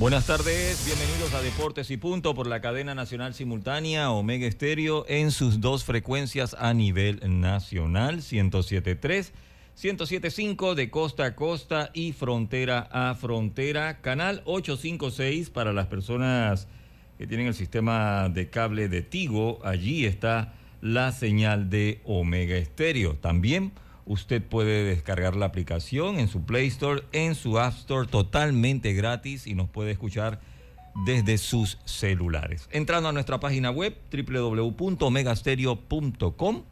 Buenas tardes, bienvenidos a Deportes y Punto por la cadena nacional simultánea Omega Estéreo en sus dos frecuencias a nivel nacional, 107.3, 107.5 de costa a costa y frontera a frontera, canal 856 para las personas que tienen el sistema de cable de Tigo, allí está la señal de Omega Estéreo. También Usted puede descargar la aplicación en su Play Store, en su App Store, totalmente gratis y nos puede escuchar desde sus celulares. Entrando a nuestra página web www.megastereo.com,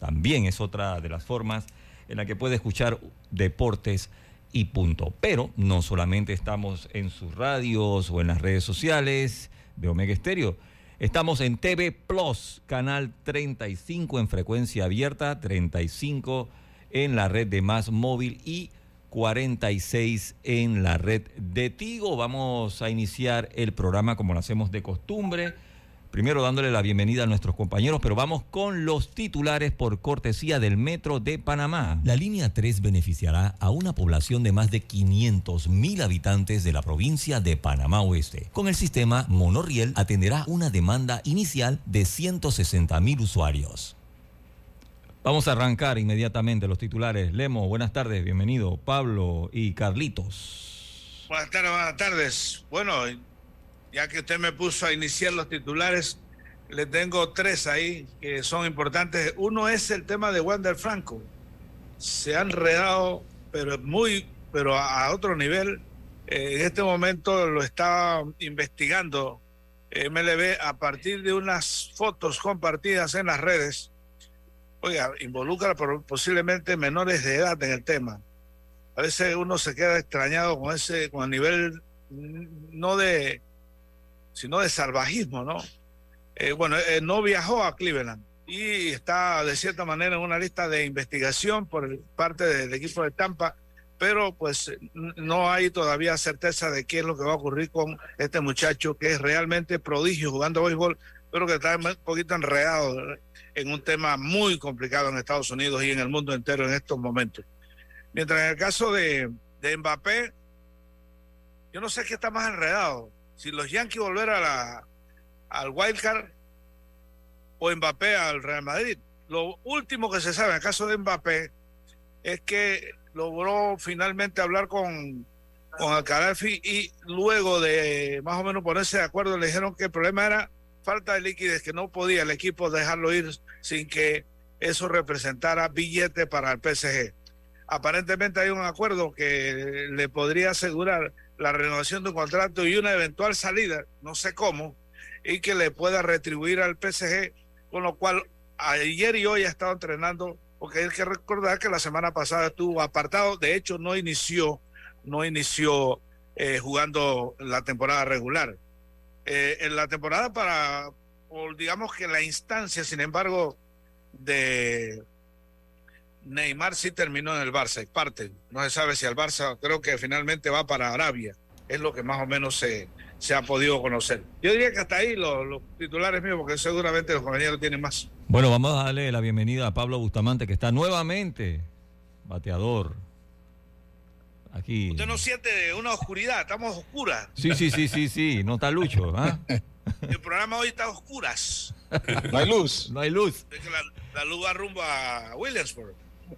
también es otra de las formas en la que puede escuchar deportes y punto. Pero no solamente estamos en sus radios o en las redes sociales de Omega Stereo. Estamos en TV Plus, canal 35 en frecuencia abierta, 35 en la red de Más Móvil y 46 en la red de Tigo. Vamos a iniciar el programa como lo hacemos de costumbre. Primero dándole la bienvenida a nuestros compañeros, pero vamos con los titulares por cortesía del Metro de Panamá. La línea 3 beneficiará a una población de más de 500 mil habitantes de la provincia de Panamá Oeste. Con el sistema Monorriel atenderá una demanda inicial de 160 mil usuarios. Vamos a arrancar inmediatamente los titulares. Lemo, buenas tardes, bienvenido. Pablo y Carlitos. Buenas tardes, buenas tardes. Bueno, ya que usted me puso a iniciar los titulares, le tengo tres ahí que son importantes. Uno es el tema de Wander Franco. Se han enredado, pero muy, pero a otro nivel. en este momento lo está investigando MLB a partir de unas fotos compartidas en las redes oiga, involucra posiblemente menores de edad en el tema. A veces uno se queda extrañado con ese, con el nivel no de, sino de salvajismo, ¿no? Eh, bueno, eh, no viajó a Cleveland y está de cierta manera en una lista de investigación por parte del equipo de Tampa, pero pues no hay todavía certeza de qué es lo que va a ocurrir con este muchacho que es realmente prodigio jugando béisbol, pero que está un poquito enredado en un tema muy complicado en Estados Unidos y en el mundo entero en estos momentos. Mientras en el caso de, de Mbappé, yo no sé qué está más enredado. Si los Yankees volver a la, al wildcard o Mbappé al Real Madrid. Lo último que se sabe en el caso de Mbappé es que logró finalmente hablar con, con Alcaraz y luego de más o menos ponerse de acuerdo le dijeron que el problema era falta de liquidez que no podía el equipo dejarlo ir sin que eso representara billete para el PSG. Aparentemente hay un acuerdo que le podría asegurar la renovación de un contrato y una eventual salida, no sé cómo, y que le pueda retribuir al PSG, con lo cual ayer y hoy ha estado entrenando, porque hay que recordar que la semana pasada estuvo apartado, de hecho no inició, no inició eh, jugando la temporada regular. Eh, en la temporada para, digamos que la instancia, sin embargo, de Neymar sí terminó en el Barça, parte. No se sabe si el Barça creo que finalmente va para Arabia. Es lo que más o menos se, se ha podido conocer. Yo diría que hasta ahí los, los titulares míos, porque seguramente los compañeros tienen más. Bueno, vamos a darle la bienvenida a Pablo Bustamante, que está nuevamente bateador Aquí. Usted no siente una oscuridad, estamos oscuras. Sí, sí, sí, sí, sí, no está Lucho. ¿ah? El programa hoy está a oscuras. no hay luz. No hay luz. La, luz va rumbo a Williamsburg.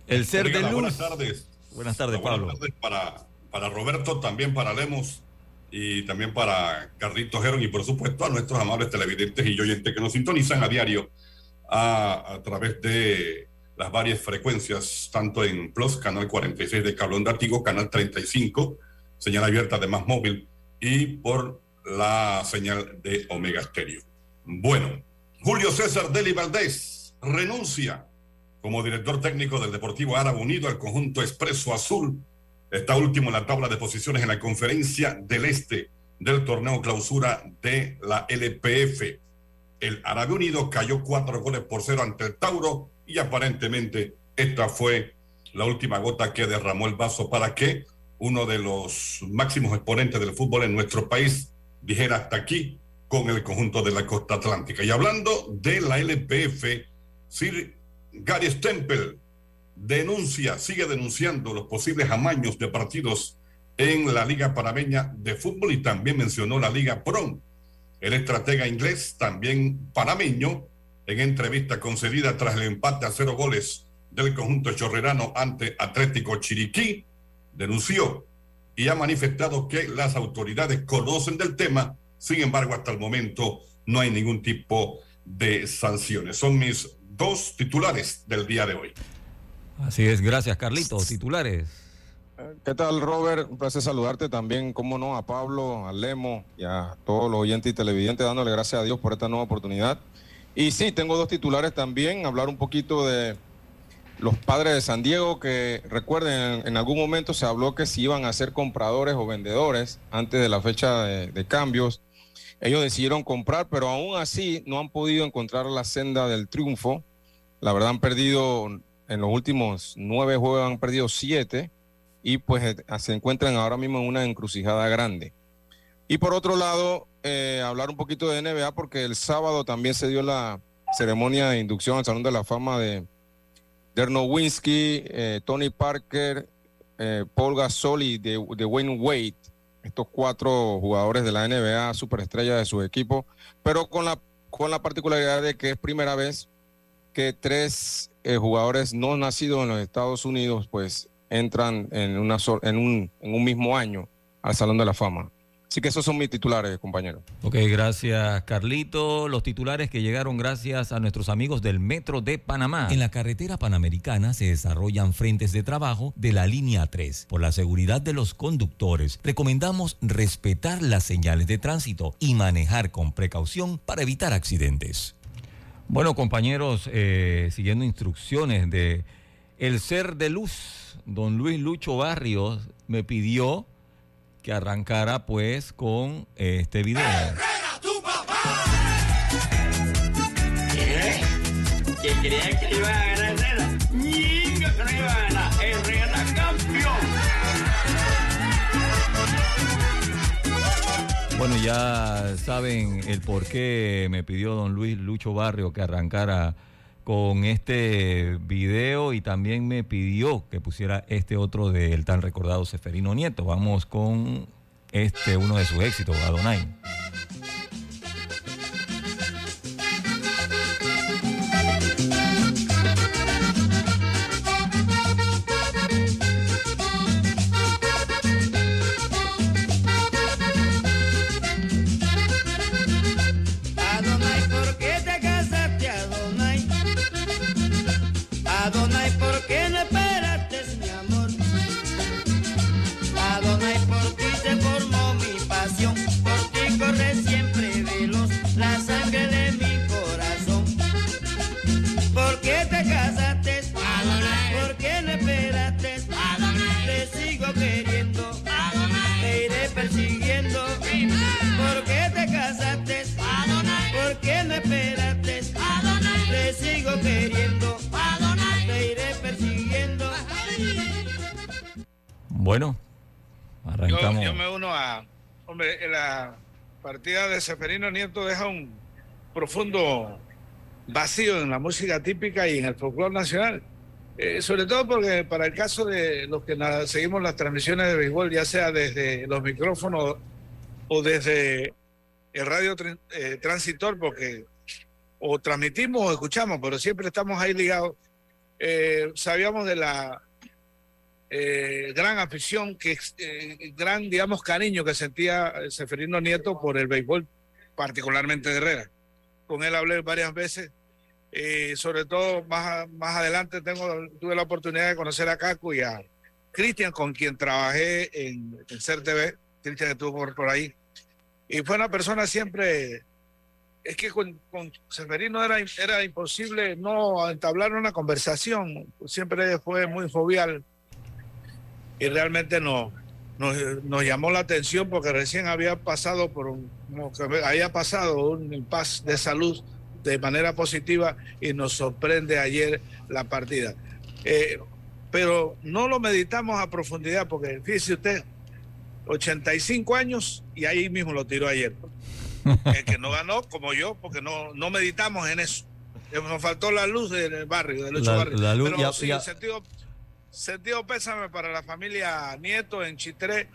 El ser de luz. Buenas tardes. Buenas tardes, Pablo. Buenas tardes para, para Roberto, también para Lemos y también para Carlitos Geron y por supuesto a nuestros amables televidentes y oyentes que nos sintonizan a diario a, a través de las varias frecuencias, tanto en Plus, canal 46 de Cable Artigo, canal 35, señal abierta de Más Móvil y por la señal de Omega Stereo. Bueno, Julio César Deli Valdés renuncia como director técnico del Deportivo Árabe Unido al conjunto Expreso Azul. Está último en la tabla de posiciones en la conferencia del Este del torneo clausura de la LPF. El Árabe Unido cayó cuatro goles por cero ante el Tauro y aparentemente esta fue la última gota que derramó el vaso para que uno de los máximos exponentes del fútbol en nuestro país dijera hasta aquí con el conjunto de la costa atlántica. Y hablando de la LPF, Sir Gary Stempel denuncia, sigue denunciando los posibles amaños de partidos en la Liga Panameña de Fútbol y también mencionó la Liga PROM. El estratega inglés, también panameño, en entrevista concedida tras el empate a cero goles del conjunto chorrerano ante Atlético Chiriquí, denunció y ha manifestado que las autoridades conocen del tema, sin embargo, hasta el momento no hay ningún tipo de sanciones. Son mis dos titulares del día de hoy. Así es, gracias Carlitos. Titulares. ¿Qué tal, Robert? Un placer saludarte también, como no, a Pablo, a Lemo y a todos los oyentes y televidentes, dándole gracias a Dios por esta nueva oportunidad. Y sí, tengo dos titulares también, hablar un poquito de los padres de San Diego, que recuerden, en algún momento se habló que si iban a ser compradores o vendedores antes de la fecha de, cambios. Ellos decidieron comprar, pero aún así no han podido encontrar la senda del triunfo. La verdad han perdido, en los últimos nueve juegos han perdido siete y pues eh, se encuentran ahora mismo en una encrucijada grande. Y por otro lado, eh, hablar un poquito de NBA porque el sábado también se dio la ceremonia de inducción al Salón de la Fama de Derno Winsky, eh, Tony Parker, eh, Paul Gasol y de, Wayne Wade, estos cuatro jugadores de la NBA, superestrella de su equipo, pero con la, con la particularidad de que es primera vez que tres jugadores no nacidos en los Estados Unidos pues entran en, una, en, un, en un mismo año al Salón de la Fama. Así que esos son mis titulares, compañero. Ok, gracias Carlito. Los titulares que llegaron gracias a nuestros amigos del Metro de Panamá. En la carretera panamericana se desarrollan frentes de trabajo de la línea 3. Por la seguridad de los conductores, recomendamos respetar las señales de tránsito y manejar con precaución para evitar accidentes. Bueno, compañeros, eh, siguiendo instrucciones de el ser de luz, don Luis Lucho Barrios me pidió que arrancara pues con este video. ¡Herrera, tu papá! ¿Qué? ¿Que creían que iba a ganar Herrera? ¡Niño, que no iba a ganar! ¡Herrera campeón! Bueno, ya saben el por qué me pidió don Luis Lucho Barrio que arrancara con este video y también me pidió que pusiera este otro del tan recordado Seferino Nieto. Vamos con este, uno de sus éxitos, Adonai. Bueno, arrancamos. Yo, me uno a. Hombre, la partida de Seferino Nieto deja un profundo vacío en la música típica y en el folclore nacional. Eh, sobre todo porque para el caso de los que seguimos las transmisiones de béisbol, ya sea desde los micrófonos o desde el radio eh, transitor, porque o transmitimos o escuchamos, pero siempre estamos ahí ligados. Eh, sabíamos de la eh, gran afición, que eh, gran, digamos, cariño que sentía Seferino Nieto por el béisbol, particularmente de Herrera. Con él hablé varias veces. sobre todo más, más adelante tengo, tuve la oportunidad de conocer a Caco y a Cristian, con quien trabajé en, en CERTV. Cristian estuvo por, por ahí. Y fue una persona siempre es que con, Severino era, era imposible no entablar una conversación. Siempre fue muy jovial y realmente no, nos, llamó la atención porque recién había pasado por un, había pasado un impasse de salud de manera positiva y nos sorprende ayer la partida. Eh, pero no lo meditamos a profundidad porque fíjese usted, 85 años y ahí mismo lo tiró ayer. El que no ganó, como yo, porque no, no meditamos en eso. Nos faltó la luz del barrio, del ocho barrio. La luz Pero ya, sí, Sentido, sentido pésame para la familia Nieto en Chitré.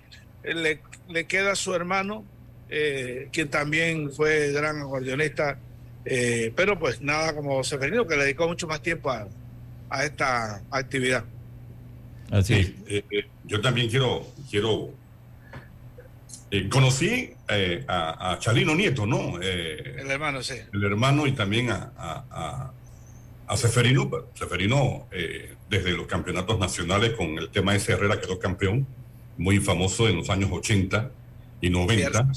Eh, le, le queda su hermano, eh, quien también fue gran acordeonista. Eh, pero pues nada como Seferino, que le dedicó mucho más tiempo a, a esta actividad. Así yo también quiero, quiero eh, conocí eh, a, Chalino Nieto, ¿no? Eh, el hermano, sí. El hermano y también a, a, a Seferino. Seferino, desde los campeonatos nacionales con el tema ese Herrera quedó campeón, muy famoso en los años 80 y 90.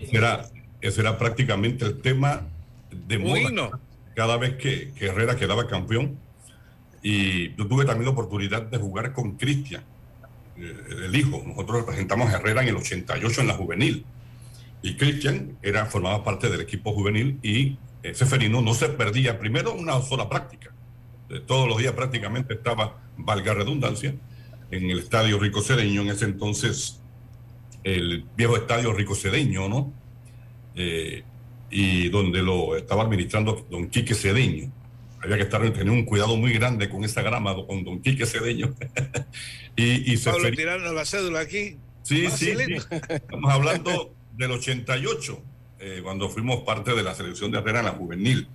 Ese era, ese era prácticamente el tema de moda. Cada vez que, que Herrera quedaba campeón. Y yo tuve también la oportunidad de jugar con Cristian eh, el hijo. Nosotros representamos a Herrera en el 88 en la juvenil. Y Cristian era, formaba parte del equipo juvenil y Seferino no se perdía, primero, una sola práctica. Eh, todos los días prácticamente estaba, valga redundancia, en el estadio Rico Cedeño, en ese entonces el viejo estadio Rico Cedeño, ¿no? Eh, y donde lo estaba administrando don Quique Cedeño había que estar tener un cuidado muy grande con esa grama con don Quique Cedeño. y, y Pablo tiraron la cédula aquí. Sí, sí, Estamos hablando del 88, eh, cuando fuimos parte de la selección de Herrera en la juvenil.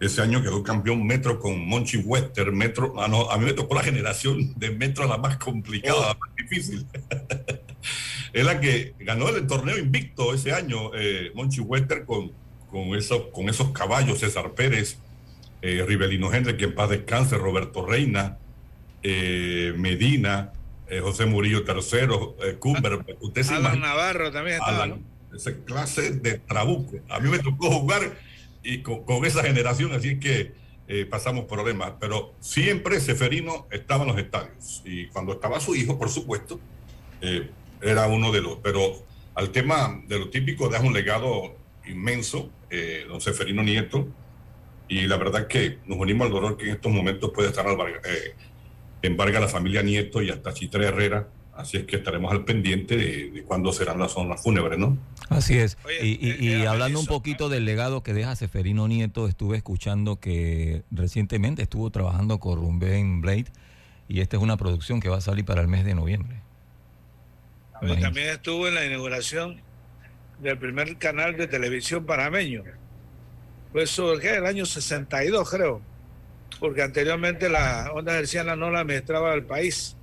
Ese año quedó campeón Metro con Monchi Wester. Metro, ah, a mí me tocó la generación de Metro la más complicada, la más difícil. es la que ganó el torneo invicto ese año, eh, Monchi Wester, con, con, esos, con esos caballos, César Pérez, eh, Rivelino Henry, que en paz descanse, Roberto Reina, eh, Medina, eh, José Murillo III, Cumber, usted Alan Navarro también estaba, Esa clase de trabuco. A mí me tocó jugar y con, esa generación, así que pasamos problemas. Pero siempre Seferino estaba en los estadios. Y cuando estaba su hijo, por supuesto, era uno de los. Pero al tema de lo típico, deja un legado inmenso, don Seferino Nieto y la verdad que nos unimos al dolor que en estos momentos puede estar eh, embarga la familia Nieto y hasta Chitre Herrera. Así es que estaremos al pendiente de, cuándo serán las zonas fúnebres, ¿no? Así es. y, eh, eh, hablando un poquito del legado que deja Seferino Nieto, estuve escuchando que recientemente estuvo trabajando con Rumbén Blade y esta es una producción que va a salir para el mes de noviembre. también estuvo en la inauguración del primer canal de televisión panameño. Pues surge el año 62, creo, porque anteriormente la onda herciana no la administraba el país.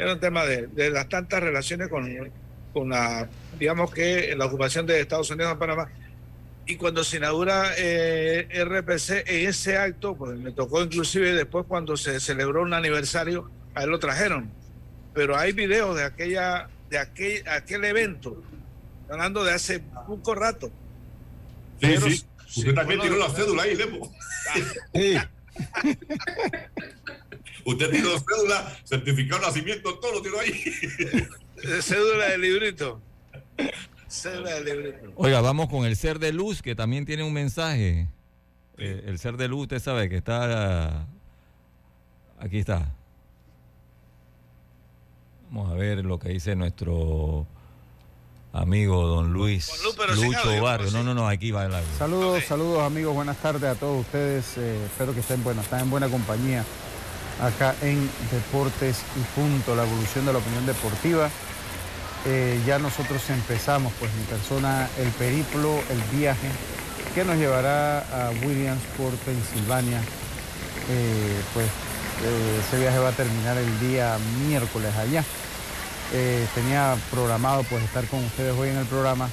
Era un tema de, las tantas relaciones con, con la, digamos que la ocupación de Estados Unidos en Panamá. Y cuando se inaugura eh, RPC en ese acto, pues me tocó inclusive después cuando se celebró un aniversario, a él lo trajeron. Pero hay videos de aquella, de aquel, aquel evento, hablando de hace poco rato. Sí, sí. Usted también tiró la cédula ahí, Lemo. Sí. Usted tiró cédula, certificado de nacimiento, todo lo tiró ahí. Cédula de librito. Cédula de librito. Oiga, vamos con el ser de luz, que también tiene un mensaje. Eh, el ser de luz, usted sabe que está. Aquí está. Vamos a ver lo que dice nuestro amigo don Luis Lucho Barrio. No, no, no, aquí va el agua. Saludos, saludos amigos, buenas tardes a todos ustedes. Eh, espero que estén buenos, están en buena compañía acá en Deportes y Punto, la evolución de la opinión deportiva. Eh, ya nosotros empezamos, pues mi persona, el periplo, el viaje que nos llevará a Williamsport, Pensilvania. Eh, pues eh, ese viaje va a terminar el día miércoles allá. Eh, tenía programado pues estar con ustedes hoy en el programa,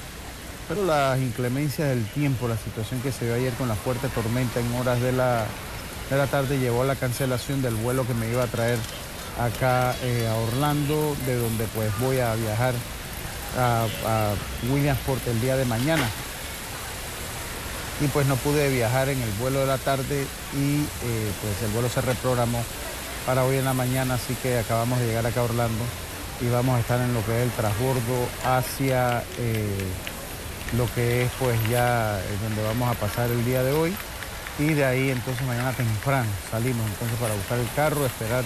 pero las inclemencias del tiempo, la situación que se dio ayer con la fuerte tormenta en horas de la, de la tarde llevó a la cancelación del vuelo que me iba a traer acá a Orlando, de donde pues voy a viajar a, a Williamsport el día de mañana. Y pues no pude viajar en el vuelo de la tarde y eh, pues el vuelo se reprogramó para hoy en la mañana, así que acabamos de llegar acá a Orlando y vamos a estar en lo que es el transbordo hacia eh, lo que es pues ya donde vamos a pasar el día de hoy y de ahí entonces mañana temprano salimos entonces para buscar el carro, esperar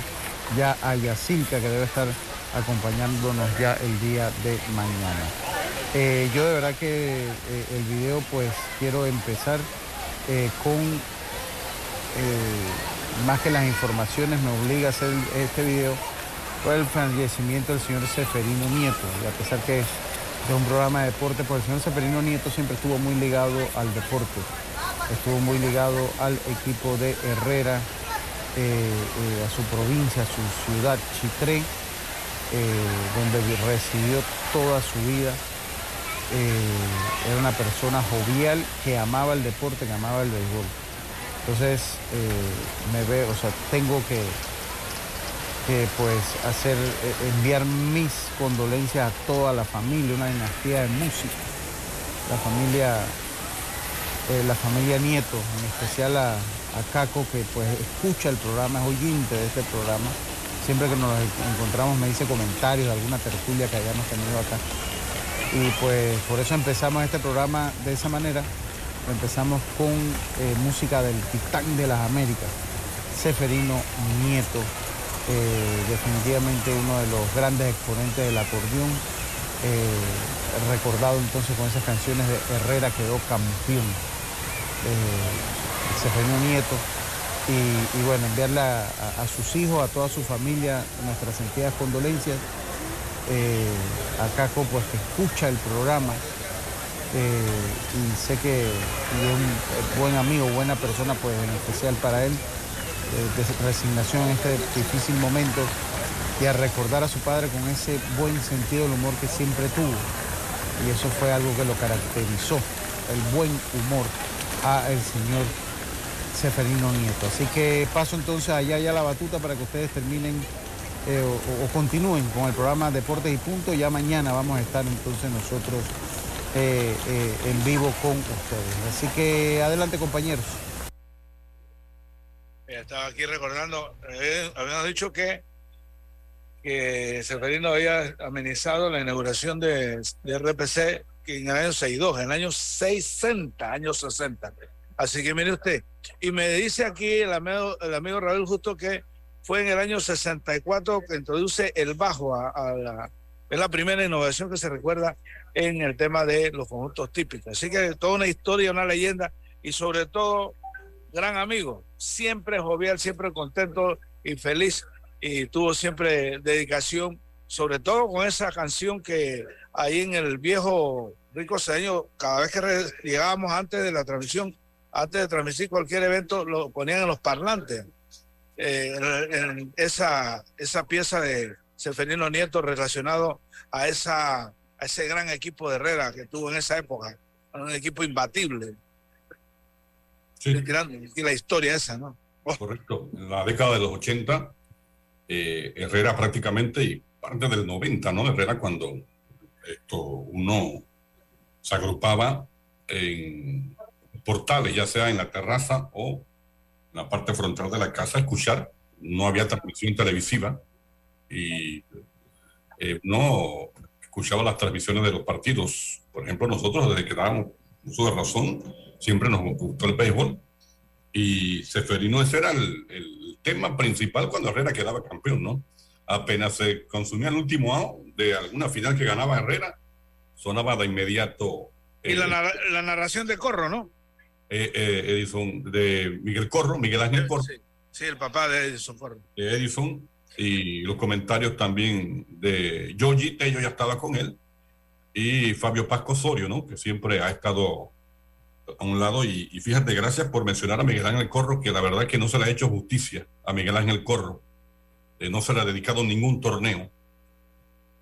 ya a Yacilca que debe estar acompañándonos ya el día de mañana. Eh, yo de verdad que eh, el video pues quiero empezar eh, con, más que las informaciones me obliga a hacer este video, por el fallecimiento del señor Seferino Nieto. Y a pesar que es de un programa de deporte, pues el señor Seferino Nieto siempre estuvo muy ligado al deporte, estuvo muy ligado al equipo de Herrera, a su provincia, a su ciudad, Chitré, donde residió toda su vida eh, era una persona jovial que amaba el deporte, que amaba el béisbol. Entonces, eh, me veo, o sea, tengo que, que pues hacer, eh, enviar mis condolencias a toda la familia, una dinastía de músicos, la familia, la familia Nieto, en especial a, a Caco, que pues escucha el programa, es oyente de este programa. Siempre que nos encontramos me dice comentarios de alguna tertulia que hayamos tenido acá. Y pues por eso empezamos este programa de esa manera. Empezamos con eh, música del Titán de las Américas, Seferino Nieto, eh, definitivamente uno de los grandes exponentes del acordeón, eh, recordado entonces con esas canciones de Herrera quedó campeón, Seferino Nieto. Y, bueno, enviarle a, a, sus hijos, a toda su familia, nuestras sentidas condolencias eh, a Caco pues que escucha el programa eh, y sé que es un buen amigo, buena persona pues en especial para él, eh, de resignación en este difícil momento y a recordar a su padre con ese buen sentido del humor que siempre tuvo y eso fue algo que lo caracterizó, el buen humor a el señor Seferino Nieto. Así que paso entonces allá ya la batuta para que ustedes terminen eh, o, continúen con el programa Deportes y Punto. Ya mañana vamos a estar entonces nosotros eh, eh, en vivo con ustedes. Así que adelante compañeros. Estaba aquí recordando, habíamos dicho que, que Seferino había amenizado la inauguración de, RPC en el año 62, en el año 60, año 60. Así que mire usted, y me dice aquí el amigo, el amigo Raúl Justo que fue en el año 64 que introduce el bajo a, la... Es la primera innovación que se recuerda en el tema de los conjuntos típicos. Así que toda una historia, una leyenda y sobre todo gran amigo, siempre jovial, siempre contento y feliz y tuvo siempre dedicación, sobre todo con esa canción que ahí en el viejo Rico Señor, cada vez que llegábamos antes de la transmisión, antes de transmitir cualquier evento, lo ponían en los parlantes eh, en, esa, esa pieza de Seferino Nieto relacionado a, esa, a ese gran equipo de Herrera que tuvo en esa época, un equipo imbatible. Sí. Y la historia esa, ¿no? Correcto. En la década de los 80, eh, Herrera prácticamente, y parte del 90, ¿no? Herrera cuando esto uno se agrupaba en portales, ya sea en la terraza o la parte frontal de la casa, escuchar. No había transmisión televisiva y eh, no escuchaba las transmisiones de los partidos. Por ejemplo, nosotros desde que dábamos uso de razón, siempre nos gustó el béisbol y Seferino ese era el, tema principal cuando Herrera quedaba campeón, ¿no? Apenas se consumía el último out de alguna final que ganaba Herrera, sonaba de inmediato. y la, la narración de Corro, ¿no? Eh, eh, Edison, de Miguel Corro, Miguel Ángel Corro. Sí, el papá de Edison Corro. De Edison, y los comentarios también de Yogi, Tello ya estaba con él, y Fabio Pasco Osorio, ¿no? Que siempre ha estado a un lado y, fíjate, gracias por mencionar a Miguel Ángel Corro, que la verdad que no se le ha hecho justicia a Miguel Ángel Corro. Eh, no se le ha dedicado ningún torneo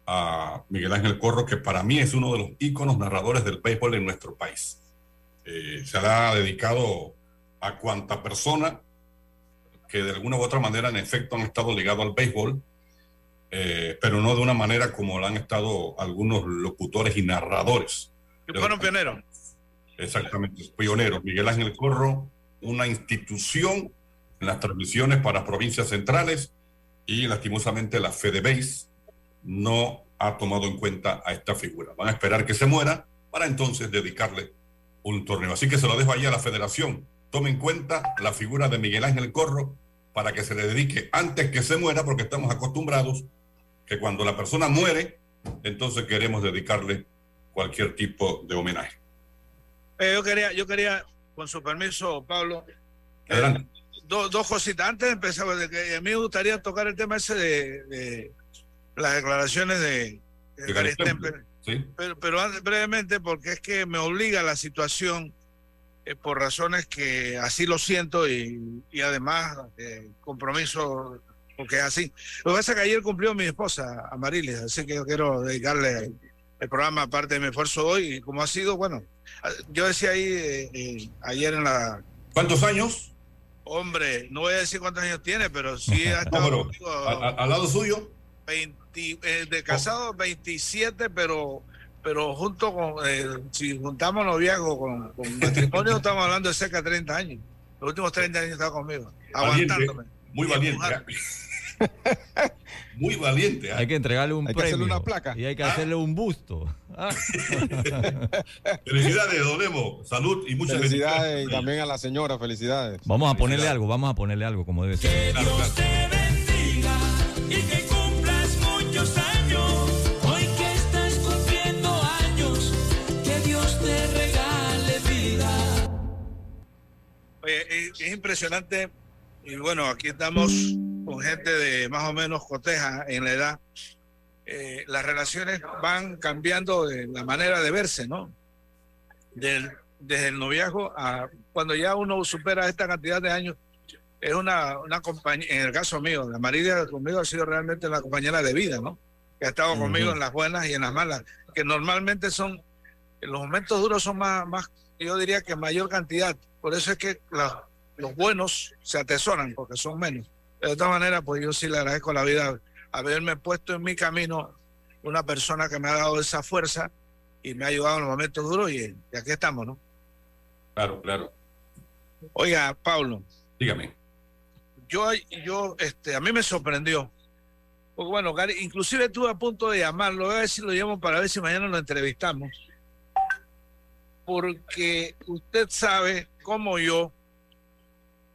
a Miguel Ángel Corro, que para mí es uno de los íconos narradores del béisbol en nuestro país. Eh, se le ha dedicado a cuanta persona que de alguna u otra manera en efecto han estado ligados al béisbol, eh, pero no de una manera como lo han estado algunos locutores y narradores. Que fueron pioneros. Exactamente, pioneros. Miguel Ángel Corro, una institución en las transmisiones para provincias centrales y lastimosamente la FedeBase no ha tomado en cuenta a esta figura. Van a esperar que se muera para entonces dedicarle un torneo. Así que se lo dejo ahí a la federación. Tome en cuenta la figura de Miguel Ángel Corro para que se le dedique antes que se muera, porque estamos acostumbrados que cuando la persona muere, entonces queremos dedicarle cualquier tipo de homenaje. Eh, yo quería, yo quería, con su permiso, Pablo, eh, dos cositas. Antes de empezar, a mí me gustaría tocar el tema ese de, las declaraciones de, Gary Pero, pero brevemente, porque es que me obliga la situación eh, por razones que así lo siento y, y además compromiso porque es así. Lo que pasa es que ayer cumplió mi esposa, Amarilis, así que yo quiero dedicarle el programa aparte de mi esfuerzo hoy, como ha sido, bueno, yo decía ahí eh, eh, ayer en la... ¿Cuántos años? Hombre, no voy a decir cuántos años tiene, pero sí ha estado ¿Al lado suyo? 20, eh, de casado 27, pero pero junto con, si juntamos noviazgo con, con matrimonio, estamos hablando de cerca de 30 años. Los últimos 30 años estaba conmigo, aguantándome. Muy valiente. Muy valiente. ¿ah? Hay que entregarle un premio. una placa. Y hay que hacerle un busto. Ah. felicidades, Don Salud y muchas felicidades. Y también a la señora, felicidades. Vamos a ponerle algo, vamos a ponerle algo como debe ser. Que Dios te bendiga y que cumplas muchos años. Hoy que estás cumpliendo años, que Dios te regale vida. Oye, es impresionante. Y bueno, aquí estamos con gente de más o menos coteja en la edad, eh, las relaciones van cambiando de la manera de verse, ¿no? Del, desde el noviazgo a cuando ya uno supera esta cantidad de años, es una, una compañía, en el caso mío, la María conmigo ha sido realmente la compañera de vida, ¿no? Que ha estado conmigo en las buenas y en las malas, que normalmente son, en los momentos duros son más, más yo diría que mayor cantidad. Por eso es que los buenos se atesoran, porque son menos. De otra manera, pues yo sí le agradezco la vida haberme puesto en mi camino una persona que me ha dado esa fuerza y me ha ayudado en los momentos duros y, aquí estamos, ¿no? Claro, claro. Oiga, Pablo. Dígame. Yo, yo, este, a mí me sorprendió. Porque bueno, Gary, inclusive estuve a punto de llamarlo, voy a ver si lo llamo para ver si mañana lo entrevistamos. Porque usted sabe, como yo,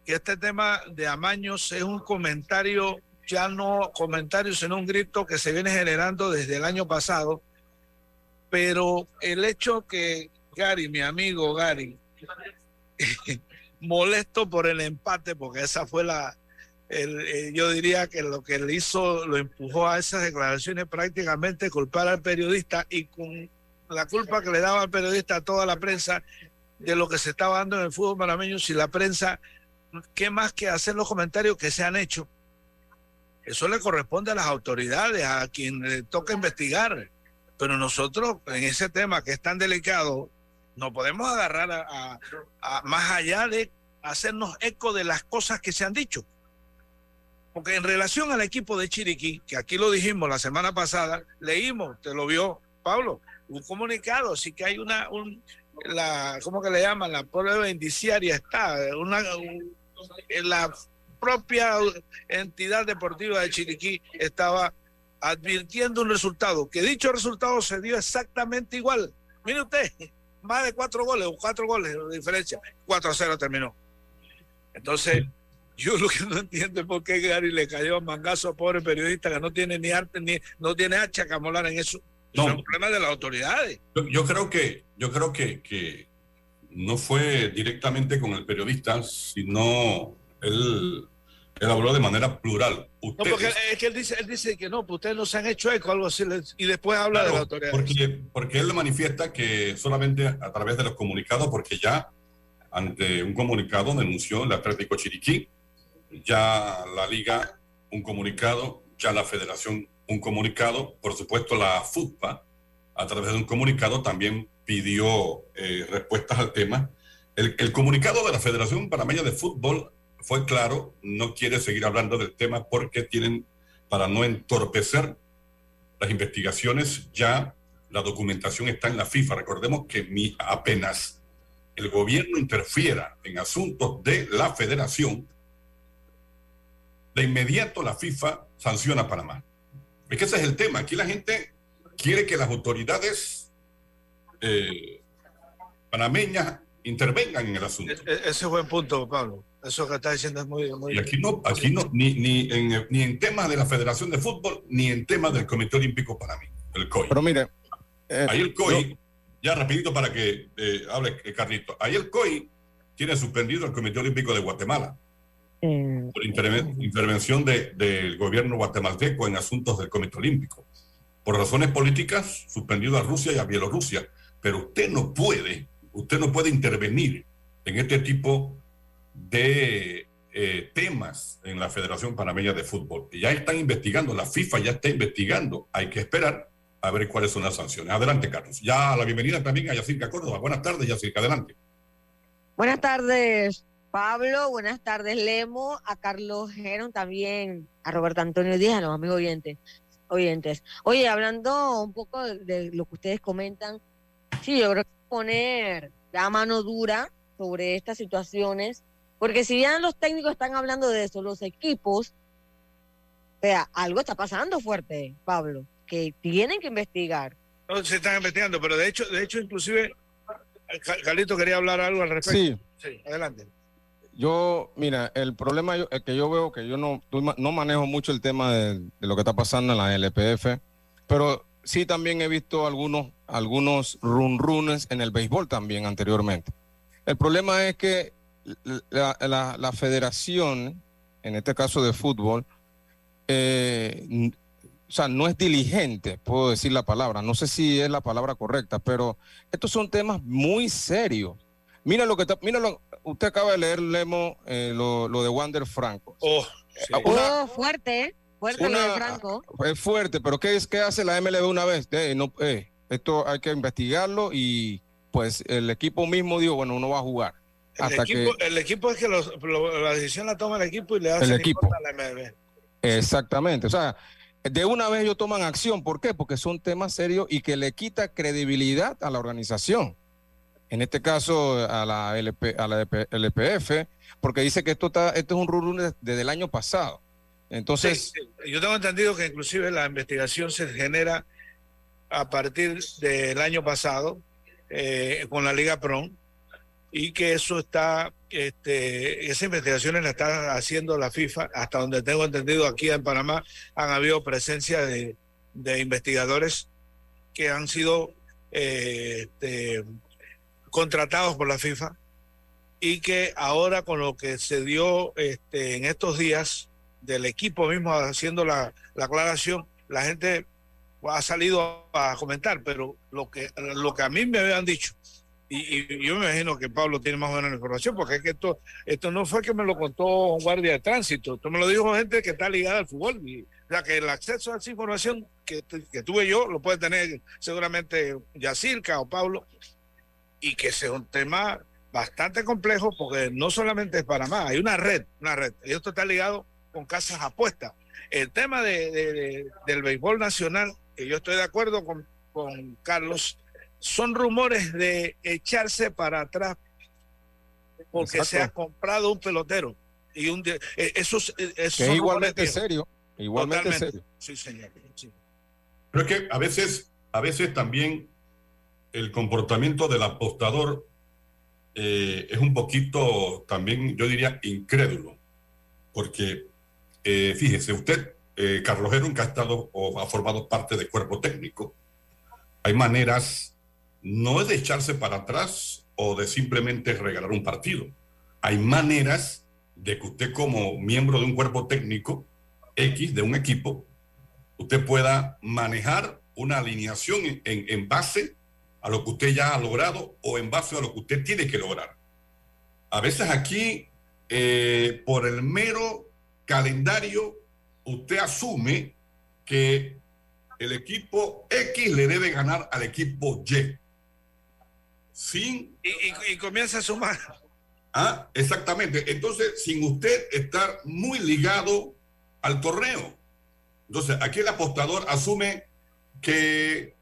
que este tema de amaños es un comentario, ya no comentario, sino un grito que se viene generando desde el año pasado. Pero el hecho que Gary, mi amigo Gary, molesto por el empate, porque esa fue la, eh, yo diría que lo que le hizo, lo empujó a esas declaraciones prácticamente culpar al periodista y con la culpa que le daba al periodista a toda la prensa de lo que se estaba dando en el fútbol panameño si la prensa ¿qué más que hacer los comentarios que se han hecho? Eso le corresponde a las autoridades, a quien le toca investigar. Pero nosotros, en ese tema que es tan delicado, no podemos agarrar a, más allá de hacernos eco de las cosas que se han dicho. Porque en relación al equipo de Chiriquí, que aquí lo dijimos la semana pasada, leímos, te lo vio Pablo, un comunicado, así que hay una, un, la, ¿cómo que le llaman? La prueba indiciaria está, una, la propia entidad deportiva de Chiriquí estaba advirtiendo un resultado, que dicho resultado se dio exactamente igual. Mire usted, más de cuatro goles o cuatro goles de diferencia, 4 a 0 terminó. Entonces, yo lo que no entiendo es por qué Gary le cayó a mangazo a pobre periodista que no tiene ni arte ni no tiene hacha que amolar en eso. No. Es un problema de las autoridades. Yo, creo que, yo creo que, que no fue directamente con el periodista, sino él, él habló de manera plural. no, porque es que él dice, él dice que no, pues ustedes no se han hecho eco, algo así, y después habla de la autoridad. Porque, porque él le manifiesta que solamente a través de los comunicados, porque ya ante un comunicado denunció el Atlético Chiriquí, ya la liga un comunicado, ya la federación un comunicado, por supuesto la FUTPA a través de un comunicado también pidió eh, respuestas al tema. El, el, comunicado de la Federación Panameña de Fútbol fue claro, no quiere seguir hablando del tema porque tienen, para no entorpecer las investigaciones, ya la documentación está en la FIFA. Recordemos que mi, apenas el gobierno interfiera en asuntos de la federación, de inmediato la FIFA sanciona a Panamá. Es que ese es el tema. Aquí la gente quiere que las autoridades eh, panameñas intervengan en el asunto. E, e, ese es buen punto, Pablo. Eso que está diciendo es muy... muy y aquí no, aquí no ni, ni, en, ni en temas de la Federación de Fútbol, ni en temas del Comité Olímpico Panameño, el COI. Pero mire... Eh, Ahí el COI, yo... ya rapidito para que eh, hable eh, Carlito. Ahí el COI tiene suspendido el Comité Olímpico de Guatemala eh, por interven intervención del de, gobierno guatemalteco en asuntos del Comité Olímpico. Por razones políticas, suspendido a Rusia y a Bielorrusia. Pero usted no puede, usted no puede intervenir en este tipo de eh, temas en la Federación Panameña de Fútbol. Ya están investigando, la FIFA ya está investigando. Hay que esperar a ver cuáles son las sanciones. Adelante, Carlos. Ya la bienvenida también a Yacirca Córdoba. Buenas tardes, Yacirca, adelante. Buenas tardes, Pablo. Buenas tardes, Lemo. A Carlos Geron también, a Roberto Antonio Díaz, a los amigos oyentes. oyentes. Oye, hablando un poco de, de lo que ustedes comentan, sí, yo creo que poner la mano dura sobre estas situaciones porque si bien los técnicos están hablando de eso, los equipos, o sea, algo está pasando fuerte, Pablo, que tienen que investigar. No, se están investigando, pero de hecho, de hecho, inclusive, Carlito quería hablar algo al respecto. Sí. sí adelante. Yo, mira, el problema es que yo veo que yo no, no manejo mucho el tema de, de, lo que está pasando en la LPF, pero sí también he visto algunos, algunos run runes en el béisbol también anteriormente. El problema es que la, la, la, federación, en este caso de fútbol, eh, o sea, no es diligente, puedo decir la palabra, no sé si es la palabra correcta, pero estos son temas muy serios. Mira lo que está, mira lo, usted acaba de leer, Lemo, eh, lo, lo, de Wander Franco. Oh, sí. una, oh fuerte, fuerte una, lo de Franco. Es fuerte, pero ¿qué, es, qué hace la MLB una vez? Eh, no, eh, esto hay que investigarlo y pues el equipo mismo dijo, bueno, uno va a jugar. El equipo, que, el equipo, es que los, lo, la decisión la toma el equipo y le hace el equipo. a la MLB. Exactamente. O sea, de una vez ellos toman acción. ¿Por qué? Porque son temas serios y que le quita credibilidad a la organización. En este caso, a la, LP, a la LPF, porque dice que esto, está, esto es un run desde el año pasado. Entonces. Yo tengo entendido que inclusive la investigación se genera a partir del año pasado eh, con la Liga PRON y que eso está, este, esas investigaciones la está haciendo la FIFA, hasta donde tengo entendido aquí en Panamá han habido presencia de, de investigadores que han sido eh, este, contratados por la FIFA y que ahora con lo que se dio este, en estos días del equipo mismo haciendo la, la aclaración, la gente ha salido a comentar, pero lo que, lo que a mí me habían dicho y, y, yo me imagino que Pablo tiene más o menos la información, porque es que esto, esto no fue que me lo contó un guardia de tránsito, esto me lo dijo gente que está ligada al fútbol. Y, o sea, que el acceso a esa información que, que tuve yo lo puede tener seguramente Yacirca o Pablo, y que sea un tema bastante complejo, porque no solamente es Panamá, hay una red, una red, y esto está ligado con casas apuestas. El tema de, de, de, del béisbol nacional, que yo estoy de acuerdo con, con Carlos, son rumores de echarse para atrás porque Exacto. se ha comprado un pelotero y un eso, eso que es igualmente serio igualmente Totalmente. serio sí señor sí. pero es que a veces a veces también el comportamiento del apostador eh, es un poquito también yo diría incrédulo porque eh, fíjese usted eh, Carlos que ha estado o ha formado parte del cuerpo técnico hay maneras no es de echarse para atrás o de simplemente regalar un partido. Hay maneras de que usted como miembro de un cuerpo técnico X, de un equipo, usted pueda manejar una alineación en, base a lo que usted ya ha logrado o en base a lo que usted tiene que lograr. A veces aquí, eh, por el mero calendario, usted asume que el equipo X le debe ganar al equipo Y. Sin. Y, y- y comienza a sumar. Ah, exactamente. Entonces, sin usted estar muy ligado al torneo. Entonces, aquí el apostador asume que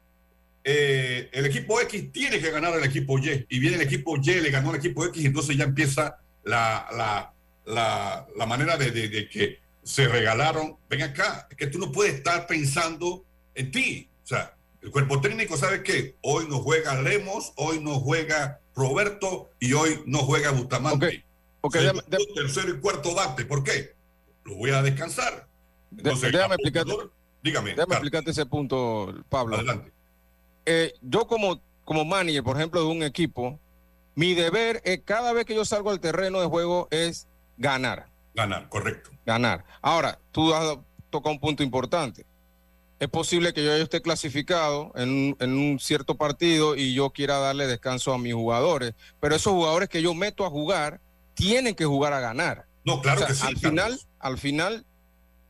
eh, el equipo X tiene que ganar al equipo Y. Y viene el equipo Y, le ganó al equipo X, y entonces ya empieza la, la, la, la manera de, de- de que se regalaron. Ven acá, es que tú no puedes estar pensando en ti. O sea, el cuerpo técnico sabe que hoy no juega Lemos, hoy no juega Roberto y hoy no juega Bustamante. ok, Segundo, déjame- tercero y cuarto bate. ¿Por qué? Lo voy a descansar. Entonces, déjame Dígame. Déjame explicarte ese punto, Pablo. Adelante. Eh, yo como, como manager, por ejemplo, de un equipo, mi deber es cada vez que yo salgo al terreno de juego es ganar. Ganar, correcto. Ganar. Ahora, tú has tocado un punto importante. Es posible que yo esté clasificado en un, en un cierto partido y yo quiera darle descanso a mis jugadores, pero esos jugadores que yo meto a jugar tienen que jugar a ganar. No, claro O sea, que sí. Al Carlos. final, al final,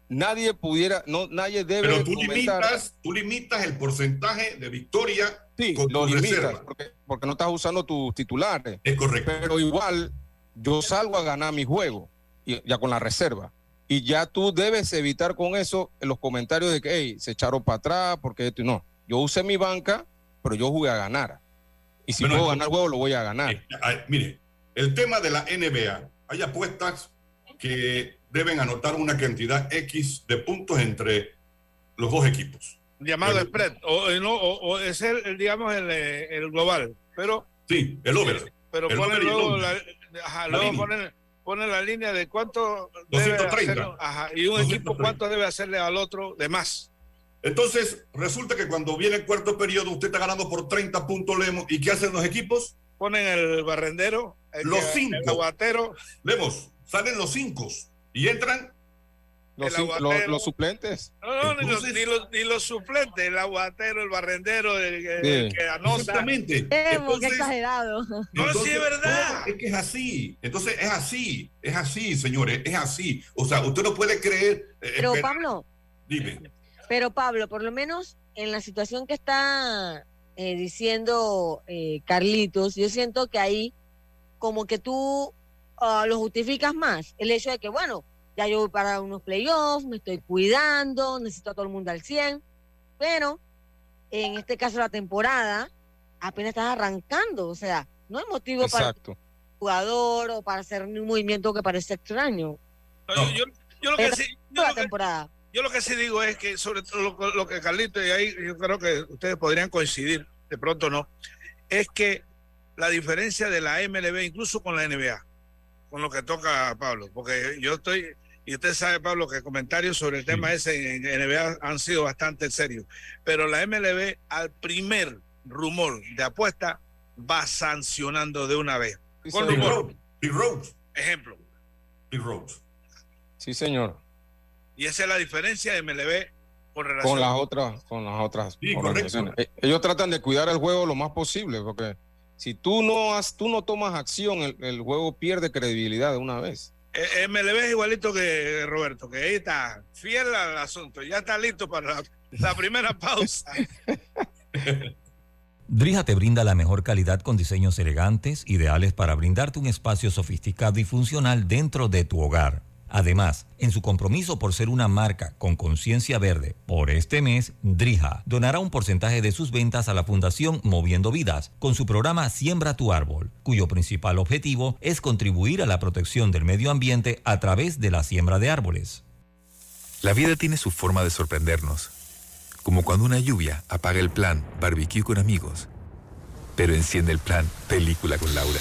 nadie pudiera, no, nadie debe Pero tú comentar- limitas, tú limitas el porcentaje de victoria Sí, con lo tu limitas, porque no estás usando tus titulares. Es correcto. Pero igual, yo salgo a ganar mi juego, y, ya con la reserva. Y ya tú debes evitar con eso los comentarios de que, hey, se echaron para atrás, porque esto y no. Yo usé mi banca, pero yo jugué a ganar. Y si Bueno, puedo ganar el juego, lo voy a ganar. Eh, mire, el tema de la NBA, hay apuestas que deben anotar una cantidad X de puntos entre los dos equipos. Llamado Bueno. spread. O, eh, no, o, o es el, el, digamos, el, eh, el global. Pero, Sí, el over. pero El ponen el luego la, ajá, La luego ponen, ponen la línea de cuánto debe 230. hacerle- ajá, y un equipo 230. cuánto debe hacerle al otro de más. Entonces, resulta que cuando viene el cuarto periodo, usted está ganando por 30 puntos Lemos. ¿Y qué hacen los equipos? Ponen el barrendero, el, Los que- cinco. el aguatero, Lemos, salen los cinco y entran. Los, suplentes. no, no, ni, los, Entonces- ni, los, ni los suplentes, el aguatero, el barrendero, el, que- Sí. el que anota. Exactamente. Entonces, exagerado. No, sí, es verdad. es que es así. Entonces, es así. Es así, señores. Es así. O sea, usted no puede creer. eh, Pero espera, Pablo, Dime. pero Pablo, por lo menos en la situación que está eh, diciendo eh, Carlitos, yo siento que ahí como que tú ah, lo justificas más. El hecho de que, bueno, ya yo voy para unos playoffs, me estoy cuidando, necesito a todo el mundo al 100, pero en este caso la temporada apenas estás arrancando, o sea, no hay motivo para el Exacto. jugador o para hacer un movimiento que parece extraño. No, No. Yo, yo- yo lo que Pero sí, yo toda lo la que- temporada. Yo lo que sí digo es que sobre todo lo, lo que Carlito y ahí yo creo que ustedes podrían coincidir, de pronto no, es que la diferencia de la MLB incluso con la NBA, con lo que toca a Pablo, porque yo estoy, y usted sabe Pablo que comentarios sobre el tema ese en NBA han sido bastante serios, pero la MLB al primer rumor de apuesta va sancionando de una vez. Sí, Con rumor. Pete Rose. Ejemplo. Pete Rose. Sí, señor. Y esa es la diferencia de MLB con relación Con las otras, con las otras Sí, organizaciones. Eh, Ellos tratan de cuidar el juego lo más posible, porque si tú no has, tú no tomas acción, el, el juego pierde credibilidad de una vez. Eh, MLB es igualito que Roberto, que ahí está fiel al asunto, ya está listo para la, la primera pausa. Drija te brinda la mejor calidad con diseños elegantes, ideales para brindarte un espacio sofisticado y funcional dentro de tu hogar. Además, en su compromiso por ser una marca con conciencia verde, por este mes, Drija donará un porcentaje de sus ventas a la Fundación Moviendo Vidas con su programa Siembra tu Árbol, cuyo principal objetivo es contribuir a la protección del medio ambiente a través de la siembra de árboles. La vida tiene su forma de sorprendernos, como cuando una lluvia apaga el plan barbecue con amigos, pero enciende el plan película con Laura.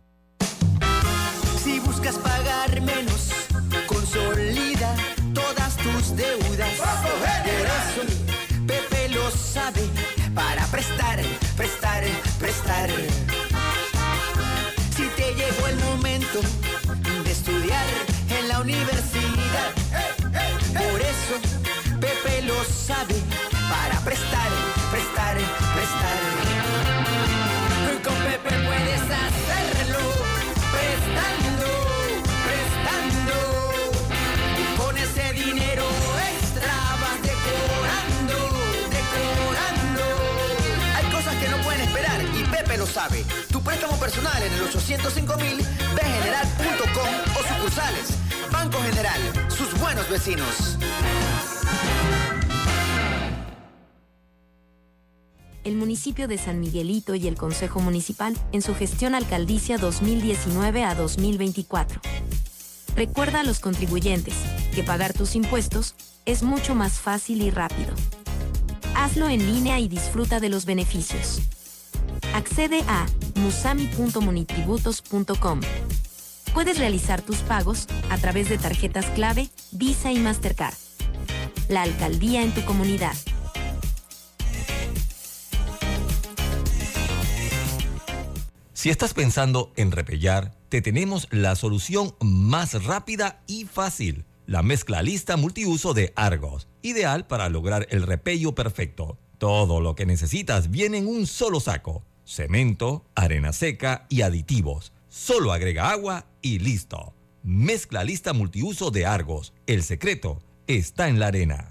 Lo sabe. Tu préstamo personal en el 805 mil, bgeneral.com o sucursales. Banco General, sus buenos vecinos. el municipio de San Miguelito y el Consejo Municipal en su gestión alcaldicia 2019 a 2024. Recuerda a los contribuyentes que pagar tus impuestos es mucho más fácil y rápido. Hazlo en línea y disfruta de los beneficios. Accede a musami.munitributos.com. Puedes realizar tus pagos a través de tarjetas clave, Visa y Mastercard. La alcaldía en tu comunidad. Si estás pensando en repellar, te tenemos la solución más rápida y fácil. La mezcla lista multiuso de Argos, ideal para lograr el repello perfecto. Todo lo que necesitas viene en un solo saco. Cemento, arena seca y aditivos. Solo agrega agua y listo. Mezcla lista multiuso de Argos. El secreto está en la arena.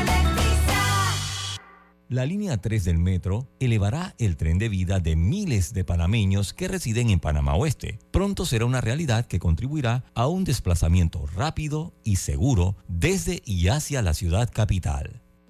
La línea 3 del metro elevará el tren de vida de miles de panameños que residen en Panamá Oeste. Pronto será una realidad que contribuirá a un desplazamiento rápido y seguro desde y hacia la ciudad capital.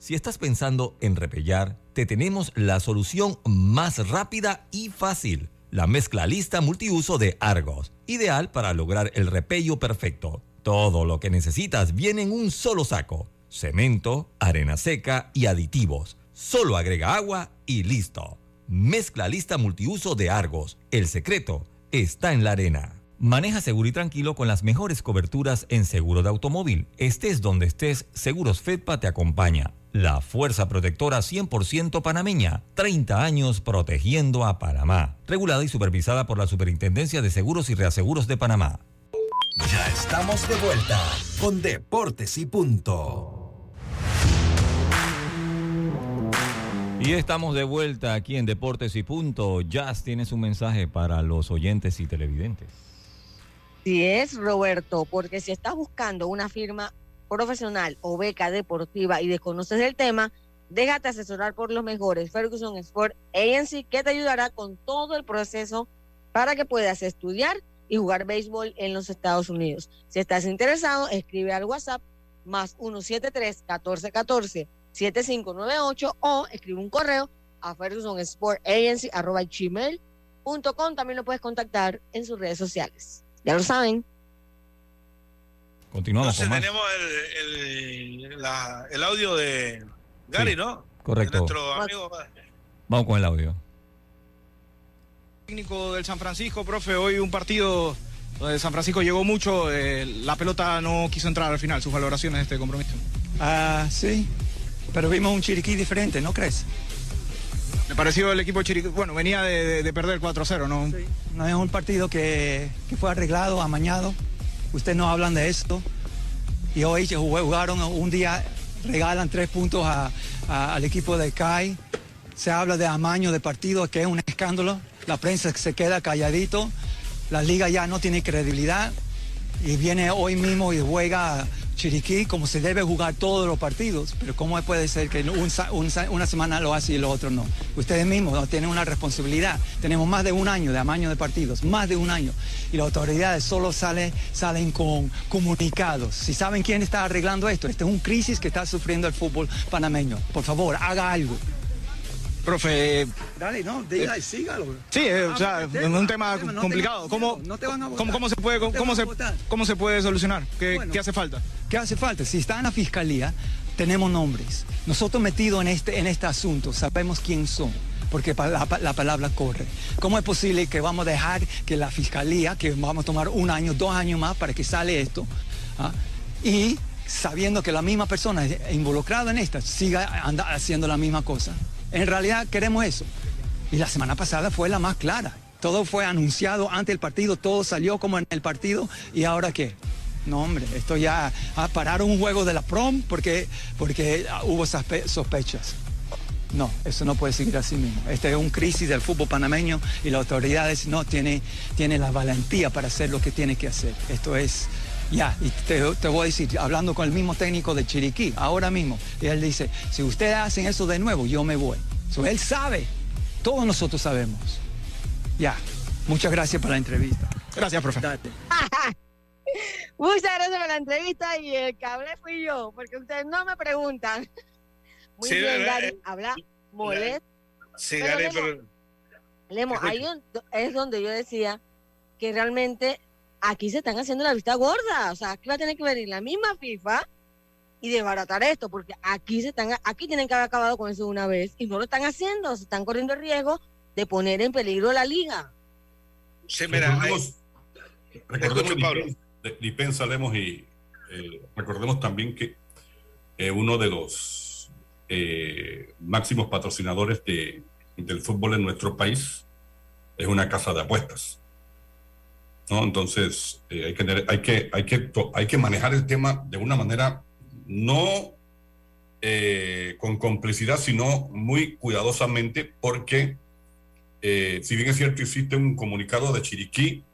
Si estás pensando en repellar, te tenemos la solución más rápida y fácil. La mezcla lista multiuso de Argos, ideal para lograr el repello perfecto. Todo lo que necesitas viene en un solo saco. Cemento, arena seca y aditivos. Solo agrega agua y listo. Mezcla lista multiuso de Argos. El secreto está en la arena. Maneja seguro y tranquilo con las mejores coberturas en seguro de automóvil. Estés donde estés, Seguros Fedpa te acompaña. La fuerza protectora 100% panameña. 30 años protegiendo a Panamá. Regulada y supervisada por la Superintendencia de Seguros y Reaseguros de Panamá. Ya estamos de vuelta con Deportes y Punto. Y estamos de vuelta aquí en Deportes y Punto. Jazz tienes un mensaje para los oyentes y televidentes. Si es, Roberto, porque si estás buscando una firma profesional o beca deportiva y desconoces el tema, déjate asesorar por los mejores Ferguson Sport Agency que te ayudará con todo el proceso para que puedas estudiar y jugar béisbol en los Estados Unidos. Si estás interesado, escribe al WhatsApp más 173-1414-7598 o escribe un correo a Ferguson Sport Agency arroba gmail.com. También lo puedes contactar en sus redes sociales. Ya lo saben. Continuamos Entonces con más. tenemos el, el- la- el audio de Gary, Sí, ¿no? correcto. De Nuestro amigo. Vamos con el audio. técnico del San Francisco, profe, hoy un partido donde San Francisco llegó mucho, eh, la pelota no quiso entrar al final, sus valoraciones de este compromiso. Ah, sí, pero vimos un Chiriquí diferente, ¿no crees? ¿Le pareció el equipo Chiriquí? Bueno, venía de, de- de perder 4-0, ¿no? No es un partido que, que fue arreglado, amañado. Ustedes no hablan de esto. Y hoy se jugaron un día, regalan tres puntos al equipo de CAI. Se habla de amaño de partido, que es un escándalo. La prensa se queda calladito. La liga ya no tiene credibilidad. Y viene hoy mismo y juega Chiriquí como se debe jugar todos los partidos. Pero ¿cómo puede ser que una semana lo hace y lo otro no? Ustedes mismos tienen una responsabilidad. Tenemos más de un año de amaño de partidos, más de un año. Y las autoridades solo sale- salen con comunicados. Si saben quién está arreglando esto, este es un crisis que está sufriendo el fútbol panameño. Por favor, haga algo. Profe, Dale, no, diga, sígalo. Sí, eh, o Ah, sea, es un tema no complicado. te- ¿Cómo, no te van a votar. ¿cómo, cómo se puede, No cómo se, cómo se puede solucionar? ¿Qué, Bueno. qué hace falta? ¿Qué hace falta? Si está en la fiscalía, tenemos nombres. Nosotros metidos en este, en este asunto sabemos quién son, porque la palabra corre. ¿Cómo es posible que vamos a dejar que la fiscalía, que vamos a tomar un año, dos años más para que sale esto, ¿ah? y sabiendo que la misma persona involucrada en esta siga anda haciendo la misma cosa? En realidad queremos eso. Y la semana pasada fue la más clara. Todo fue anunciado ante el partido, todo salió como en el partido. ¿Y ahora qué? No, hombre, esto ya ah, pararon un juego de la prom porque, porque hubo sospe- sospechas. No, eso no puede seguir así mismo. Este es un crisis del fútbol panameño y las autoridades no tienen tiene la valentía para hacer lo que tiene que hacer. Esto es, ya, y te, te voy a decir, hablando con el mismo técnico de Chiriquí, ahora mismo, y él dice, si ustedes hacen eso de nuevo, yo me voy. So, él sabe, todos nosotros sabemos. Ya, muchas gracias por la entrevista. Gracias, profe. Muchas gracias por la entrevista y el que hablé fui yo, porque ustedes no me preguntan. Muy Sí, bien, Gary, eh, habla molesto. Sí, Pero Gary, Lemo, pero Lemo, ahí es donde yo decía que realmente aquí se están haciendo la vista gorda. O sea, aquí va a tener que venir la misma FIFA y desbaratar esto, porque aquí se están, aquí tienen que haber acabado con eso de una vez y no lo están haciendo, se están corriendo el riesgo de poner en peligro la liga. Sí, mira, recordemos, Pablo. Lipensa, Lemos y eh, recordemos también que eh, uno de los eh, máximos patrocinadores de- del fútbol en nuestro país es una casa de apuestas. ¿No? Entonces, eh, hay, que, hay, que, hay, que, hay que manejar el tema de una manera no eh, con complicidad, sino muy cuidadosamente, porque eh, si bien es cierto, existe un comunicado de Chiriquí